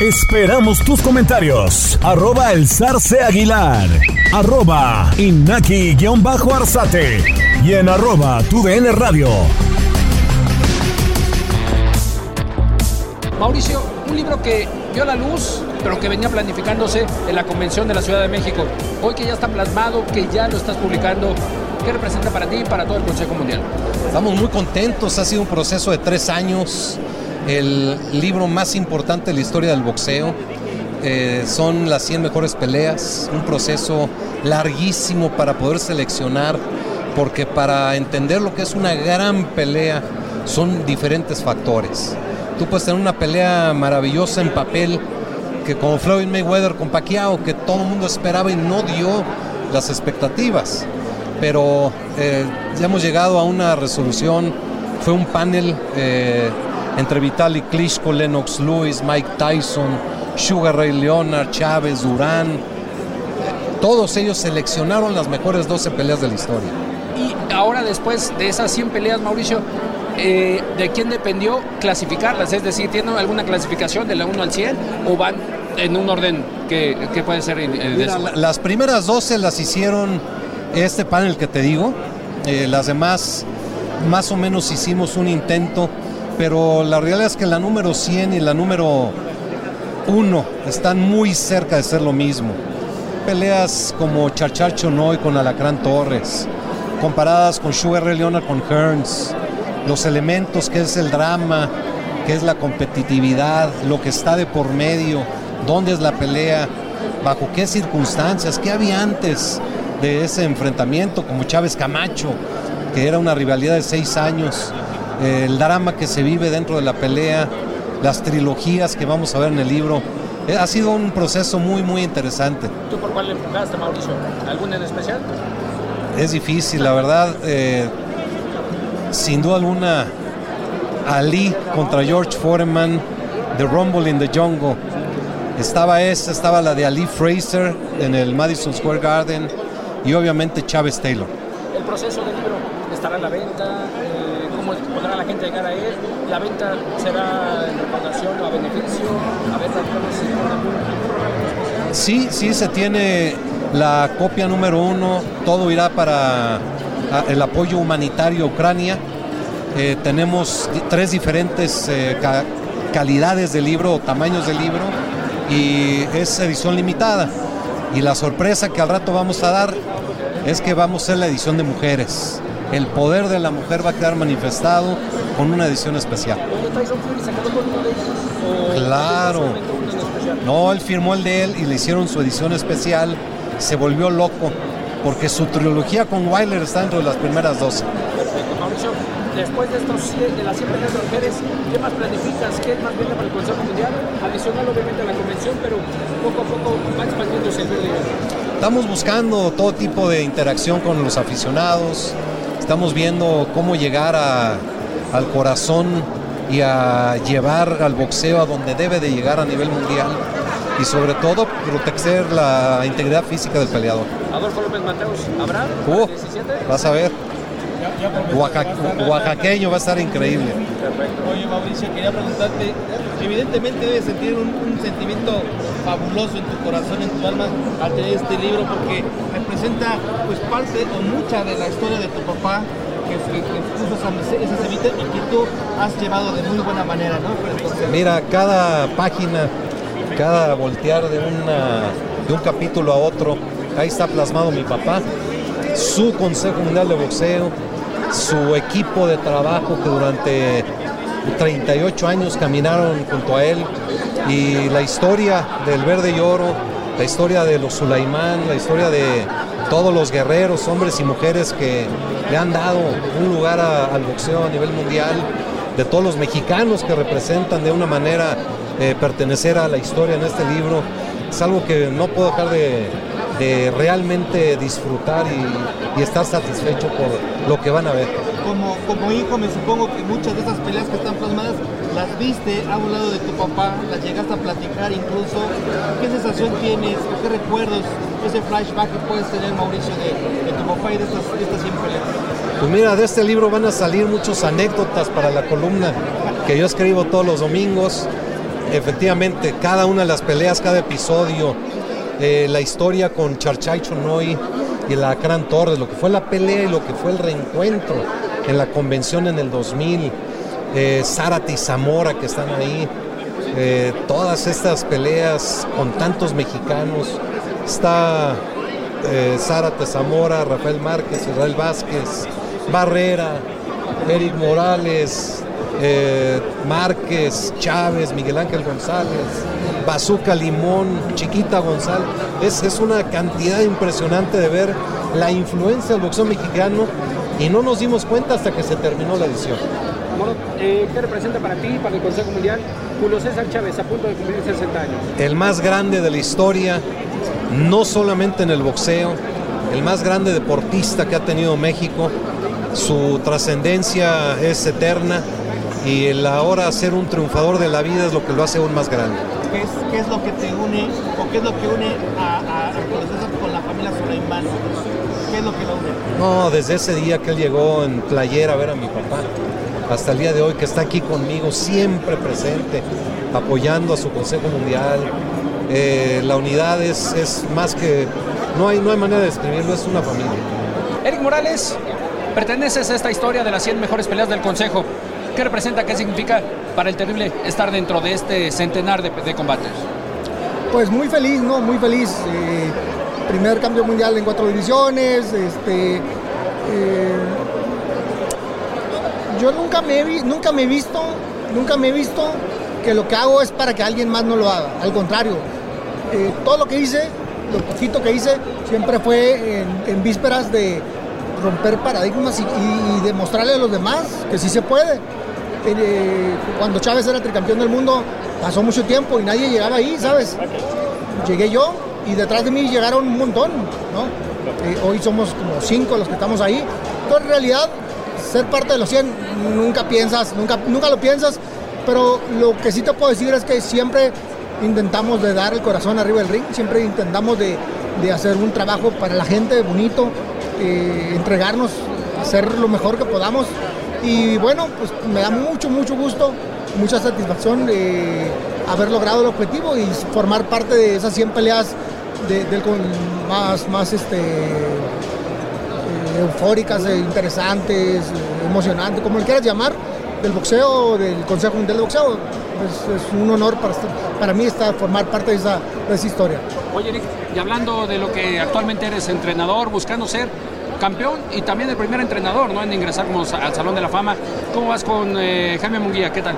Esperamos tus comentarios. Arroba el zarce aguilar. Arroba inaki-arzate. Y en arroba tu DN radio. Mauricio, un libro que vio la luz, pero que venía planificándose en la Convención de la Ciudad de México. Hoy que ya está plasmado, que ya lo estás publicando, ¿qué representa para ti y para todo el Consejo Mundial? Estamos muy contentos, ha sido un proceso de tres años, el libro más importante de la historia del boxeo. Eh, son las 100 mejores peleas, un proceso larguísimo para poder seleccionar, porque para entender lo que es una gran pelea son diferentes factores. Tú puedes tener una pelea maravillosa en papel, que como Floyd Mayweather con Pacquiao, que todo el mundo esperaba y no dio las expectativas. Pero eh, ya hemos llegado a una resolución. Fue un panel eh, entre Vitaly Klitschko, Lennox Lewis, Mike Tyson, Sugar Ray Leonard, Chávez, Durán. Todos ellos seleccionaron las mejores 12 peleas de la historia. Y ahora después de esas 100 peleas, Mauricio, eh, ¿de quién dependió clasificarlas? Es decir, ¿tienen alguna clasificación de la 1 al 100 o van en un orden que, que puede ser eh, Mira, la- las primeras 12 las hicieron este panel que te digo. Eh, las demás, más o menos hicimos un intento, pero la realidad es que la número 100 y la número 1 están muy cerca de ser lo mismo. Peleas como Charchar Chonoy con Alacrán Torres, comparadas con Sugar Ray Leonard con Hearns, los elementos que es el drama, que es la competitividad, lo que está de por medio, dónde es la pelea, bajo qué circunstancias, qué había antes de ese enfrentamiento, como Chávez Camacho, que era una rivalidad de seis años, el drama que se vive dentro de la pelea, las trilogías que vamos a ver en el libro. Eh, ha sido un proceso muy, muy interesante. ¿Tú por cuál le enfocaste, Mauricio? ¿Alguna en especial? Es difícil, la verdad. eh, sin duda alguna, Ali contra George Foreman, The Rumble in the Jungle. Estaba esta, estaba la de Ali Fraser en el Madison Square Garden y obviamente Chávez Taylor. El proceso del libro estará a la venta, eh, la gente llegar a él, la venta será en recaudación o a beneficio, a ver. Sí, sí, se tiene la copia número uno, todo irá para el apoyo humanitario a Ucrania. Eh, tenemos tres diferentes eh, ca- calidades de libro o tamaños de libro y es edición limitada. Y la sorpresa que al rato vamos a dar es que vamos a hacer la edición de mujeres. El poder de la mujer va a quedar manifestado con una edición especial. Oye, Tyson Fury se quedó con uno de ellos. ¿O Claro. especial? No, él firmó el de él y le hicieron su edición especial. Se volvió loco porque su trilogía con Wilder está dentro de las primeras dos. Perfecto, Mauricio. Después de estos 100 de las 100 peleas de mujeres, ¿qué más planificas? ¿Qué más viene para el Consejo Mundial? Adicional, obviamente, a la convención, pero poco a poco va expandiéndose el verde. Estamos buscando todo tipo de interacción con los aficionados. Estamos viendo cómo llegar a- al corazón y a llevar al boxeo a donde debe de llegar a nivel mundial. Y sobre todo proteger la integridad física del peleador. Adolfo López Mateos, ¿habrá? Uh, 17. vas a ver. Oaxaqueño va a estar increíble. Perfecto. Oye, Mauricio, quería preguntarte, evidentemente debes sentir un, sentimiento fabuloso en tu corazón, en tu alma, al tener este libro, porque representa pues parte o mucha de la historia de tu papá, que, que, que puso esa, semilla y que tú has llevado de muy buena manera, ¿no? Mira, cada página, cada voltear de, una, de un capítulo a otro, ahí está plasmado mi papá, su Consejo Mundial de Boxeo, su equipo de trabajo que durante 38 años caminaron junto a él y la historia del verde y oro, la historia de los Sulaimán, la historia de todos los guerreros, hombres y mujeres que le han dado un lugar al boxeo a nivel mundial, de todos los mexicanos que representan de una manera eh, pertenecer a la historia en este libro, es algo que no puedo dejar de, de realmente disfrutar y, y estar satisfecho por lo que van a ver. Como, hijo me supongo que muchas de esas peleas que están plasmadas las viste a un lado de tu papá, las llegaste a platicar incluso. ¿Qué sensación tienes qué recuerdos, ese flashback que puedes tener Mauricio de, de tu papá y de estas, de estas 100 peleas? Pues mira, de este libro van a salir muchas anécdotas para la columna que yo escribo todos los domingos. Efectivamente, cada una de las peleas, cada episodio, eh, la historia con Charchay Chonoy y la Gran Torres, lo que fue la pelea y lo que fue el reencuentro en la convención en el 2000, eh, Zárate y Zamora que están ahí, eh, todas estas peleas con tantos mexicanos, está eh, Zárate Zamora, Rafael Márquez, Israel Vázquez, Barrera, Eric Morales, eh, Márquez, Chávez, Miguel Ángel González, Bazooka Limón, Chiquita González. Es, es una cantidad impresionante de ver la influencia del boxeo mexicano y no nos dimos cuenta hasta que se terminó la edición. Eh, ¿qué representa para ti, para el Consejo Mundial, Julio César Chávez a punto de cumplir 60 años? El más grande de la historia, no solamente en el boxeo, el más grande deportista que ha tenido México. Su trascendencia es eterna y el ahora ser un triunfador de la vida es lo que lo hace aún más grande. ¿Qué es, qué es lo que te une o qué es lo que une a, a, a con la familia Soleimán? ¿Qué es lo que lo une? No, desde ese día que él llegó en playera a ver a mi papá, hasta el día de hoy que está aquí conmigo, siempre presente, apoyando a su Consejo Mundial. Eh, la unidad es, es más que, no hay, no hay manera de describirlo, es una familia. Eric Morales, perteneces a esta historia de las 100 mejores peleas del Consejo. ¿Qué representa, qué significa para el terrible estar dentro de este centenar de, de combates? Pues muy feliz, ¿no? Muy feliz. Eh, primer cambio mundial en cuatro divisiones. Este, eh, yo nunca me, he nunca me he visto, nunca me he visto que lo que hago es para que alguien más no lo haga. Al contrario, eh, todo lo que hice, lo poquito que hice, siempre fue en, vísperas de romper paradigmas y demostrarle a los demás que sí se puede. Eh, cuando Chávez era tricampeón del mundo, pasó mucho tiempo y nadie llegaba ahí, ¿sabes? Llegué yo y detrás de mí llegaron un montón, ¿no? Eh, hoy somos como cinco los que estamos ahí. Pero en realidad, ser parte de los 100 nunca piensas, nunca, nunca lo piensas, pero lo que sí te puedo decir es que siempre intentamos de dar el corazón arriba del ring, siempre intentamos de, de hacer un trabajo para la gente bonito, eh, entregarnos, hacer lo mejor que podamos. Y bueno, pues me da mucho, mucho gusto, mucha satisfacción de haber logrado el objetivo y formar parte de esas 100 peleas de- del más, más este, eh, eufóricas, eh, interesantes, eh, emocionantes, como le quieras llamar, del boxeo, del Consejo Mundial de Boxeo. Es, es un honor para, para mí estar, formar parte de esa, de esa historia. Oye, Eric, y hablando de lo que actualmente eres entrenador, buscando ser campeón y también el primer entrenador, ¿no? En ingresar al Salón de la Fama. ¿Cómo vas con eh, Jaime Munguía? ¿Qué tal?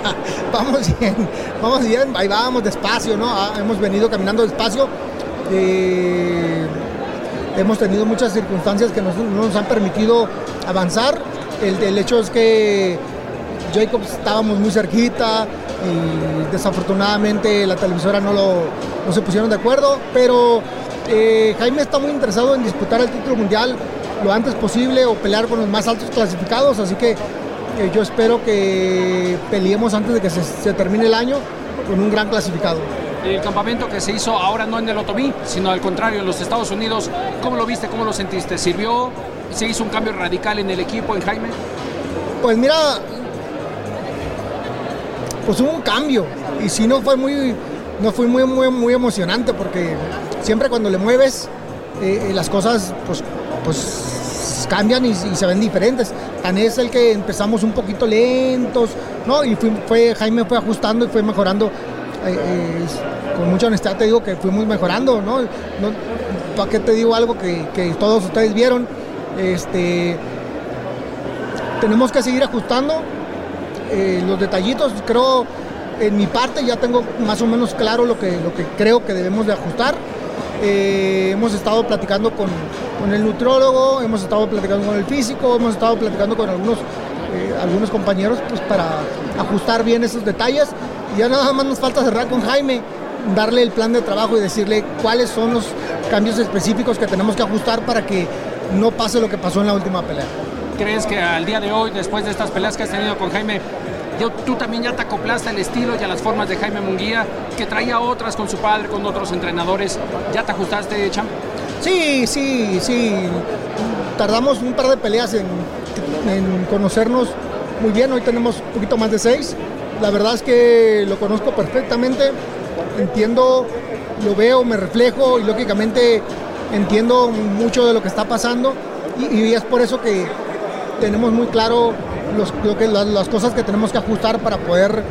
[LAUGHS] vamos bien, vamos bien, ahí vamos despacio, ¿no? Ah, hemos venido caminando despacio. eh, hemos tenido muchas circunstancias que nos- no nos han permitido avanzar. El, el hecho es que Jacobs estábamos muy cerquita y desafortunadamente la televisora no, lo, no se pusieron de acuerdo, pero eh, Jaime está muy interesado en disputar el título mundial lo antes posible o pelear con los más altos clasificados, así que eh, yo espero que peleemos antes de que se, se termine el año con un gran clasificado. El campamento que se hizo ahora no en el Otomí, sino al contrario, en los Estados Unidos, ¿cómo lo viste? ¿Cómo lo sentiste? ¿Sirvió? ¿Se hizo un cambio radical en el equipo, en Jaime? Pues mira, pues hubo un cambio y si no fue muy, no fue muy, muy, muy emocionante porque siempre cuando le mueves eh, eh, las cosas pues, pues cambian y, se ven diferentes. Tan es el que empezamos un poquito lentos, ¿no? Y fue, Jaime fue ajustando y fue mejorando. eh, con mucha honestidad te digo que fuimos mejorando, ¿no? no ¿Para qué te digo algo que, que todos ustedes vieron? Este, tenemos que seguir ajustando los detallitos. Creo, en mi parte ya tengo más o menos claro lo que, lo que creo que debemos de ajustar. Eh, hemos estado platicando con, con el nutriólogo, hemos estado platicando con el físico, hemos estado platicando con algunos, eh, algunos compañeros pues, para ajustar bien esos detalles. Y ya nada más nos falta cerrar con Jaime, darle el plan de trabajo y decirle cuáles son los cambios específicos que tenemos que ajustar para que no pase lo que pasó en la última pelea. ¿Crees que al día de hoy, después de estas peleas que has tenido con Jaime, yo- tú también ya te acoplaste al estilo y a las formas de Jaime Munguía, que traía otras con su padre, con otros entrenadores? ¿Ya te ajustaste, Champ? Sí, sí, sí. Tardamos un par de peleas en, conocernos muy bien. Hoy tenemos un poquito más de seis. La verdad es que lo conozco perfectamente. Entiendo, lo veo, me reflejo y lógicamente entiendo mucho de lo que está pasando. Y es por eso que tenemos muy claro los- lo que, las, las cosas que tenemos que ajustar para poder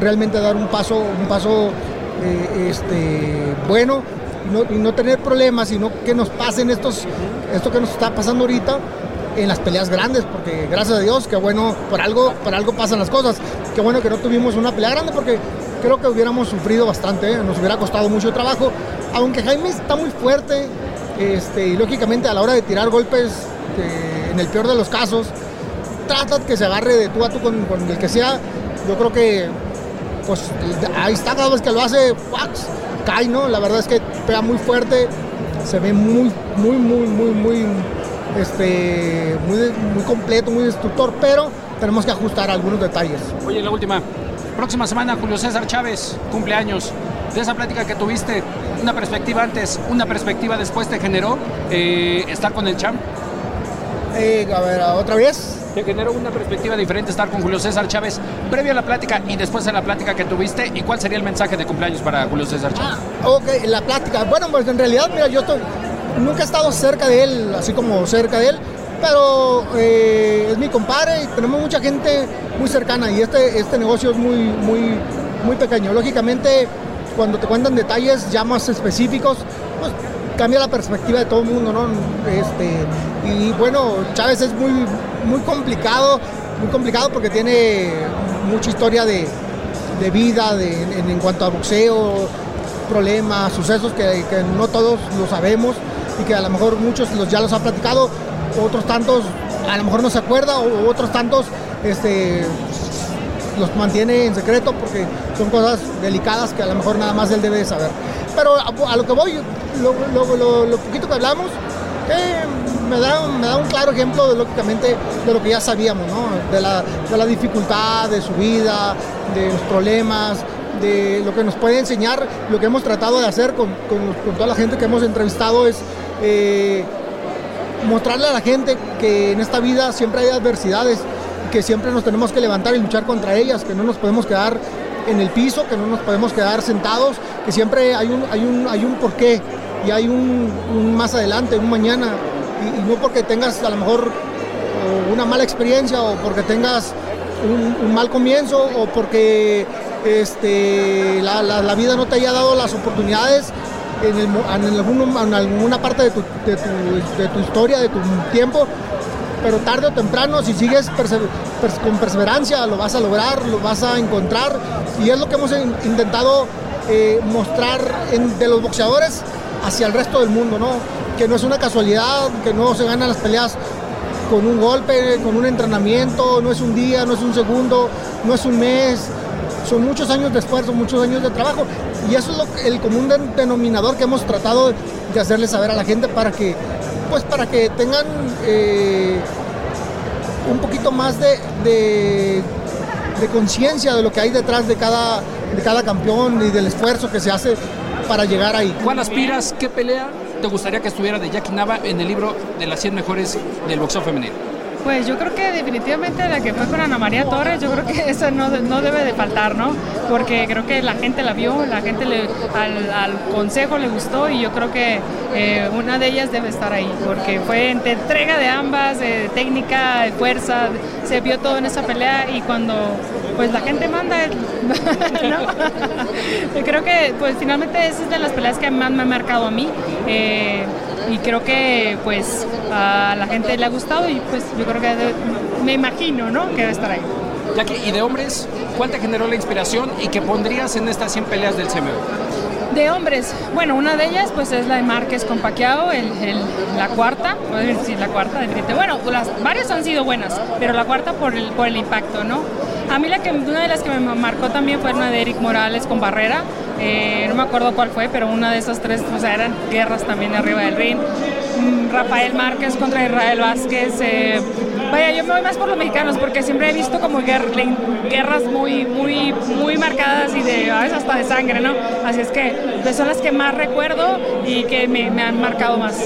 realmente dar un paso, un paso eh, este, bueno y no, y no tener problemas, sino que nos pasen estos, esto que nos está pasando ahorita en las peleas grandes, porque gracias a Dios, que bueno, por algo, por algo pasan las cosas. Qué bueno que no tuvimos una pelea grande porque creo que hubiéramos sufrido bastante, ¿eh? nos hubiera costado mucho trabajo, aunque Jaime está muy fuerte, este, y lógicamente a la hora de tirar golpes, eh, en el peor de los casos, trata que se agarre de tú a tú con, con el que sea. Yo creo que, pues ahí está, cada vez que lo hace, ¡wax! cae, ¿no? La verdad es que pega muy fuerte, se ve muy, muy, muy, muy, muy, este, muy, muy completo, muy destructor, pero tenemos que ajustar algunos detalles. Oye, la última. Próxima semana, Julio César Chávez, cumpleaños. De esa plática que tuviste, una perspectiva antes, una perspectiva después te generó eh, estar con el champ. Eh, a ver, otra vez. Te generó una perspectiva diferente estar con Julio César Chávez previo a la plática y después de la plática que tuviste. ¿Y cuál sería el mensaje de cumpleaños para Julio César Chávez? Ok, la plática. Bueno, pues en realidad, mira, yo estoy, nunca he estado cerca de él, así como cerca de él, pero eh, es mi compadre y tenemos mucha gente muy cercana y este, este negocio es muy, muy, muy pequeño. Lógicamente, cuando te cuentan detalles ya más específicos, pues cambia la perspectiva de todo el mundo, ¿no? Este, y bueno, Chávez es muy, muy complicado, muy complicado porque tiene mucha historia de, de vida de- en, cuanto a boxeo, problemas, sucesos que, no todos lo sabemos y que a lo mejor muchos los, ya los ha platicado, otros tantos a lo mejor no se acuerda o otros tantos este, los mantiene en secreto porque son cosas delicadas que a lo mejor nada más él debe de saber. Pero a, lo que voy, lo, lo- poquito que hablamos, eh, me, da, un claro ejemplo de lógicamente de lo que ya sabíamos, ¿no? de, la, de dificultad de su vida, de los problemas, de lo que nos puede enseñar, lo que hemos tratado de hacer con toda la gente que hemos entrevistado es eh, mostrarle a la gente que en esta vida siempre hay adversidades, que siempre nos tenemos que levantar y luchar contra ellas, que no nos podemos quedar en el piso, que no nos podemos quedar sentados, que siempre hay un, hay un, hay un porqué y hay un, más adelante, un mañana, y, no porque tengas a lo mejor una mala experiencia o porque tengas un, mal comienzo o porque este, la, la- vida no te haya dado las oportunidades en, el en en alguna parte de tu, de tu- de tu historia, de tu tiempo, pero tarde o temprano, si sigues con perseverancia, lo vas a lograr, lo vas a encontrar. Y es lo que hemos in- intentado eh, mostrar de los boxeadores hacia el resto del mundo, ¿no? Que no es una casualidad, que no se ganan las peleas con un golpe, con un entrenamiento, no es un día, no es un segundo, no es un mes, son muchos años de esfuerzo, muchos años de trabajo. Y eso es lo el común de- denominador que hemos tratado de hacerle saber a la gente para que, pues para que tengan eh, un poquito más de, de- conciencia de lo que hay detrás de cada, de cada campeón y del esfuerzo que se hace para llegar ahí. ¿Cuál aspiras? ¿Qué pelea te gustaría que estuviera de Jackie Nava en el libro de las 100 mejores del boxeo femenino? Pues yo creo que definitivamente la que fue con Ana María Torres, yo creo que [LAUGHS] esa no, no debe de faltar, ¿no? Porque creo que la gente la vio, la gente le, al, al consejo le gustó y yo creo que eh, una de ellas debe estar ahí, porque fue entre entrega de ambas, de técnica, de fuerza, se vio todo en esa pelea y cuando pues la gente manda, [LAUGHS] ¿no? [LAUGHS] Creo que pues finalmente esa es de las peleas que más me ha marcado a mí. eh, y creo que pues a la gente le ha gustado y pues yo creo que me imagino, ¿no? Que debe estar ahí. Jackie, y de hombres, ¿cuál te generó la inspiración y qué pondrías en estas 100 peleas del CMO? De hombres, bueno, una de ellas pues es la de Márquez con Paquiao, el, el- la cuarta, decir la cuarta. Bueno, las, varias han sido buenas, pero la cuarta por el, por el impacto, ¿no? A mí la que, una de las que me marcó también fue una de Eric Morales con Barrera. Eh, no me acuerdo cuál fue, pero una de esas tres, o sea, eran guerras también arriba del ring. Mm, Rafael Márquez contra Israel Vázquez. eh, vaya, yo me voy más por los mexicanos porque siempre he visto como guer- guerras muy, muy, muy marcadas y de a veces hasta de sangre, ¿no? Así es que pues, son las que más recuerdo y que me han marcado más.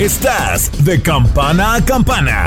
Estás de campana a campana.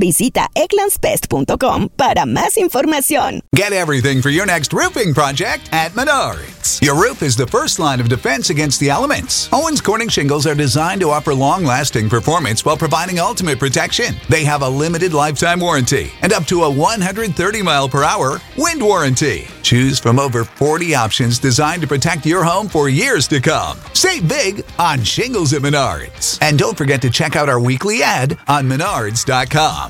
Visita egglandsbest.com para más información. Get everything for your next roofing project at Menards. Your roof is the first line of defense against the elements. Owens Corning shingles are designed to offer long lasting performance while providing ultimate protection. They have a limited lifetime warranty and up to a 130 mile per hour wind warranty. Choose from over 40 options designed to protect your home for years to come. Save big on shingles at Menards. And don't forget to check out our weekly ad on menards.com.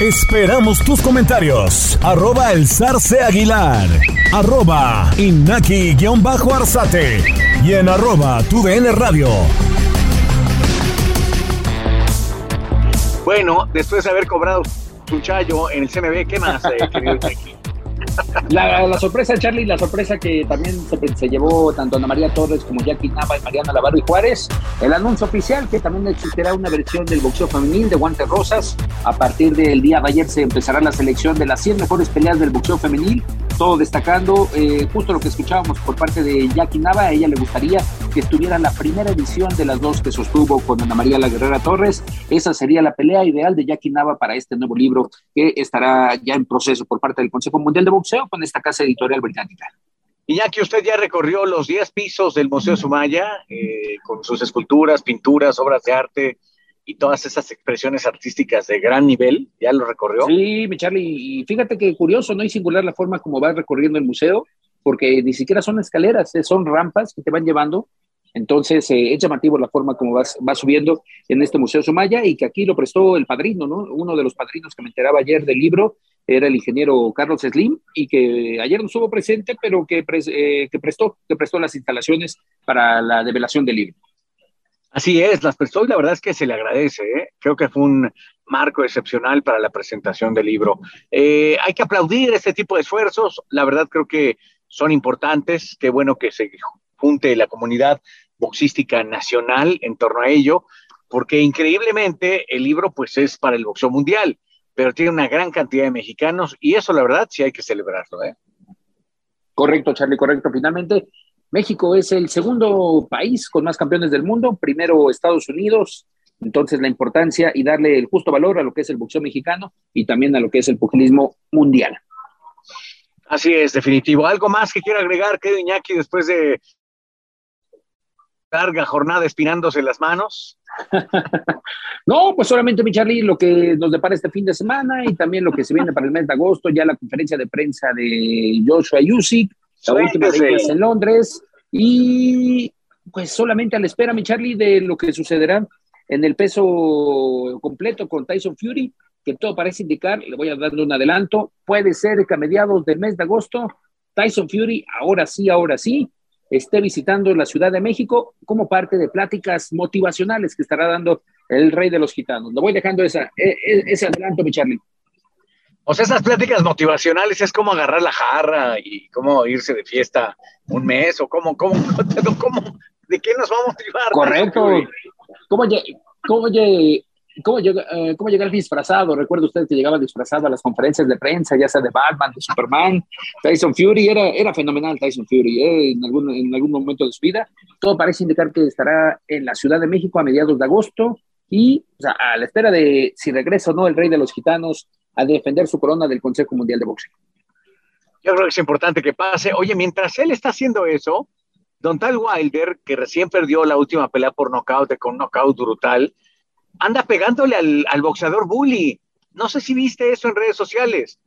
Esperamos tus comentarios. Arroba el zarce aguilar. Arroba inaki-arzate. Y en arroba tu radio. Bueno, después de haber cobrado su chayo en el CMB, ¿qué más, eh, querido Iñaki? La, sorpresa, Charlie, la sorpresa que también se, se llevó tanto Ana María Torres como Jackie Nava y Mariana Navarro y Juárez, el anuncio oficial que también existirá una versión del boxeo femenil de Guantes Rosas. A partir del día de ayer se empezará la selección de las 100 mejores peleas del boxeo femenil, todo destacando eh, justo lo que escuchábamos por parte de Jackie Nava. A ella le gustaría que estuviera la primera edición de las dos que sostuvo con Ana María La Guerrera Torres. Esa sería la pelea ideal de Jackie Nava para este nuevo libro que estará ya en proceso por parte del Consejo Mundial de Boxeo con esta casa editorial británica. Iñaki, usted ya recorrió los 10 pisos del Museo Sumaya eh, con sus esculturas, pinturas, obras de arte y todas esas expresiones artísticas de gran nivel. ¿Ya lo recorrió? Sí, mi Charlie, y fíjate que curioso, ¿no? Y singular la forma como va recorriendo el museo, porque ni siquiera son escaleras, eh, son rampas que te van llevando. Entonces, eh, es llamativo la forma como vas subiendo en este Museo Sumaya y que aquí lo prestó el padrino, ¿no? Uno de los padrinos que me enteraba ayer del libro era el ingeniero Carlos Slim y que ayer no estuvo presente, pero que, eh, que, prestó, que prestó las instalaciones para la develación del libro. Así es, las prestó y la verdad es que se le agradece. ¿eh? Creo que fue un marco excepcional para la presentación del libro. Eh, hay que aplaudir este tipo de esfuerzos. La verdad creo que son importantes. Qué bueno que se junte la comunidad boxística nacional en torno a ello, porque increíblemente el libro pues es para el boxeo mundial, pero tiene una gran cantidad de mexicanos y eso la verdad sí hay que celebrarlo. ¿eh? Correcto, Charlie, correcto. Finalmente, México es el segundo país con más campeones del mundo, primero Estados Unidos, entonces la importancia y darle el justo valor a lo que es el boxeo mexicano y también a lo que es el pugilismo mundial. Así es, definitivo. ¿Algo más que quiera agregar, querido Iñaki, después de larga jornada espinándose las manos? [LAUGHS] No, pues solamente, mi Charlie, lo que nos depara este fin de semana y también lo que se viene para el mes de agosto, ya la conferencia de prensa de Joshua Yusik, la última de ellas en Londres, y pues solamente a la espera, mi Charlie, de lo que sucederá en el peso completo con Tyson Fury, que todo parece indicar, le voy a dar un adelanto, puede ser que a mediados del mes de agosto, Tyson Fury, ahora sí, ahora sí, esté visitando la Ciudad de México como parte de pláticas motivacionales que estará dando el rey de los gitanos. Lo voy dejando esa, e, e, ese adelanto, mi Charlie. O sea, esas pláticas motivacionales es como agarrar la jarra y cómo irse de fiesta un mes o cómo, cómo, [LAUGHS] cómo, de qué nos vamos a motivar. Correcto. ¿Cómo, cómo, cómo, llega, eh, ¿Cómo llegar disfrazado? Recuerda usted que llegaba disfrazado a las conferencias de prensa, ya sea de Batman, de Superman, Tyson Fury, era, era fenomenal Tyson Fury eh, en, algún, en algún momento de su vida. Todo parece indicar que estará en la Ciudad de México a mediados de agosto y o sea, a la espera de si regresa o no el rey de los gitanos a defender su corona del Consejo Mundial de Boxeo. Yo creo que es importante que pase. Oye, mientras él está haciendo eso, Don Tal Wilder, que recién perdió la última pelea por nocaut, con un nocaut brutal, anda pegándole al, boxeador Bully. No sé si viste eso en redes sociales.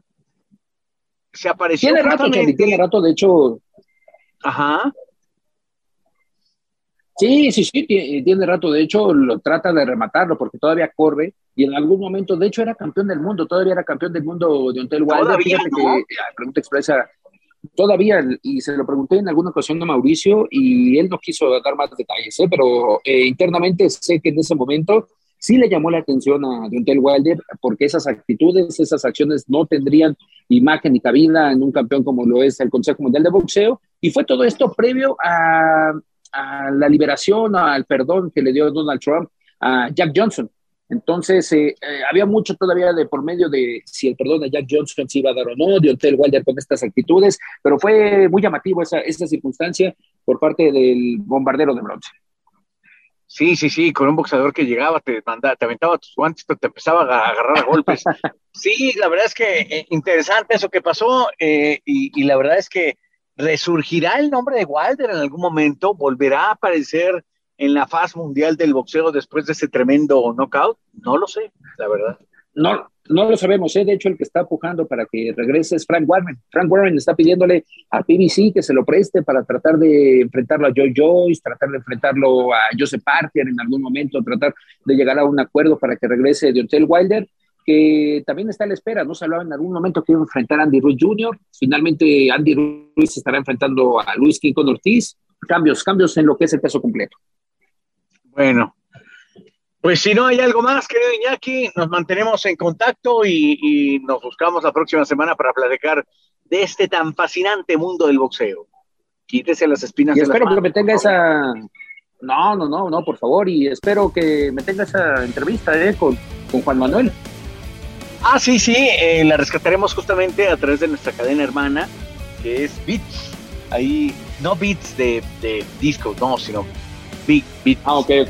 Se apareció. Tiene rato, tiene rato, de hecho. Ajá. Sí, sí, sí, tiene, rato. De hecho, lo trata de rematarlo porque todavía corre y en algún momento, de hecho, era campeón del mundo. Todavía era campeón del mundo de Ontel Wilder. Fíjate que, pregunta expresa, todavía, y se lo pregunté en alguna ocasión a Mauricio y él no quiso dar más detalles, ¿eh? pero eh, internamente sé que en ese momento sí le llamó la atención a Deontay Wilder porque esas actitudes, esas acciones no tendrían imagen ni cabida en un campeón como lo es el Consejo Mundial de Boxeo. Y fue todo esto previo a, la liberación, al perdón que le dio Donald Trump a Jack Johnson. Entonces, eh, eh, había mucho todavía de por medio de si el perdón a Jack Johnson se iba a dar o no, de Hotel Wilder con estas actitudes, pero fue muy llamativo esa, esa circunstancia por parte del bombardero de bronce. Sí, sí, sí, con un boxeador que llegaba, te, mandaba, te aventaba tus guantes, te empezaba a agarrar a golpes. [LAUGHS] Sí, la verdad es que eh, interesante eso que pasó y, y, la verdad es que resurgirá el nombre de Wilder en algún momento, volverá a aparecer en la faz mundial del boxeo después de ese tremendo knockout? No lo sé, la verdad. No, no lo sabemos, ¿eh? de hecho el que está empujando para que regrese es Frank Warren. Frank Warren está pidiéndole a PBC que se lo preste para tratar de enfrentarlo a Joe Joyce, tratar de enfrentarlo a Joseph Parker en algún momento, tratar de llegar a un acuerdo para que regrese de Hotel Wilder, que también está a la espera, ¿no? Se hablaba en algún momento que iba a enfrentar a Andy Ruiz Jr., finalmente Andy Ruiz estará enfrentando a Luis con Ortiz, cambios, cambios en lo que es el peso completo. Bueno, pues si no hay algo más, querido Iñaki, nos mantenemos en contacto y, nos buscamos la próxima semana para platicar de este tan fascinante mundo del boxeo. Quítese las espinas. Y espero que me tenga esa. No, no, no, no, por favor. Y espero que me tenga esa entrevista eh, con, Juan Manuel. Ah, sí, sí, eh, la rescataremos justamente a través de nuestra cadena hermana, que es Beats. Ahí, no Beats de, de disco, no, sino Big, Big. Ah, ok, ok.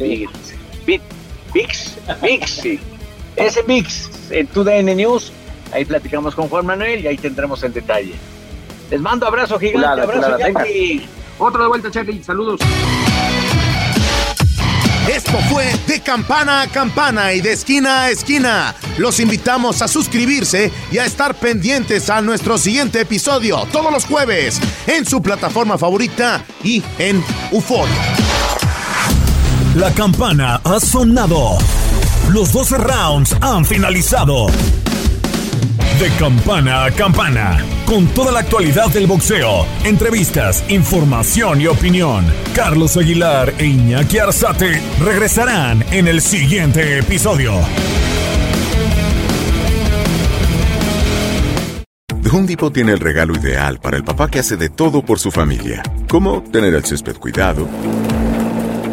Big, Bix, sí. Ese Bix en TUDN News. Ahí platicamos con Juan Manuel y ahí tendremos el detalle. Les mando abrazo gigante, abrazo gigante. Otro de vuelta, Charlie. Saludos. Esto fue de campana a campana y de esquina a esquina. Los invitamos a suscribirse y a estar pendientes a nuestro siguiente episodio todos los jueves en su plataforma favorita y en UFO. La campana ha sonado. Los 12 rounds han finalizado. De campana a campana, con toda la actualidad del boxeo, entrevistas, información y opinión. Carlos Aguilar e Iñaki Arzate regresarán en el siguiente episodio. Home Depot tiene el regalo ideal para el papá que hace de todo por su familia, como tener el césped cuidado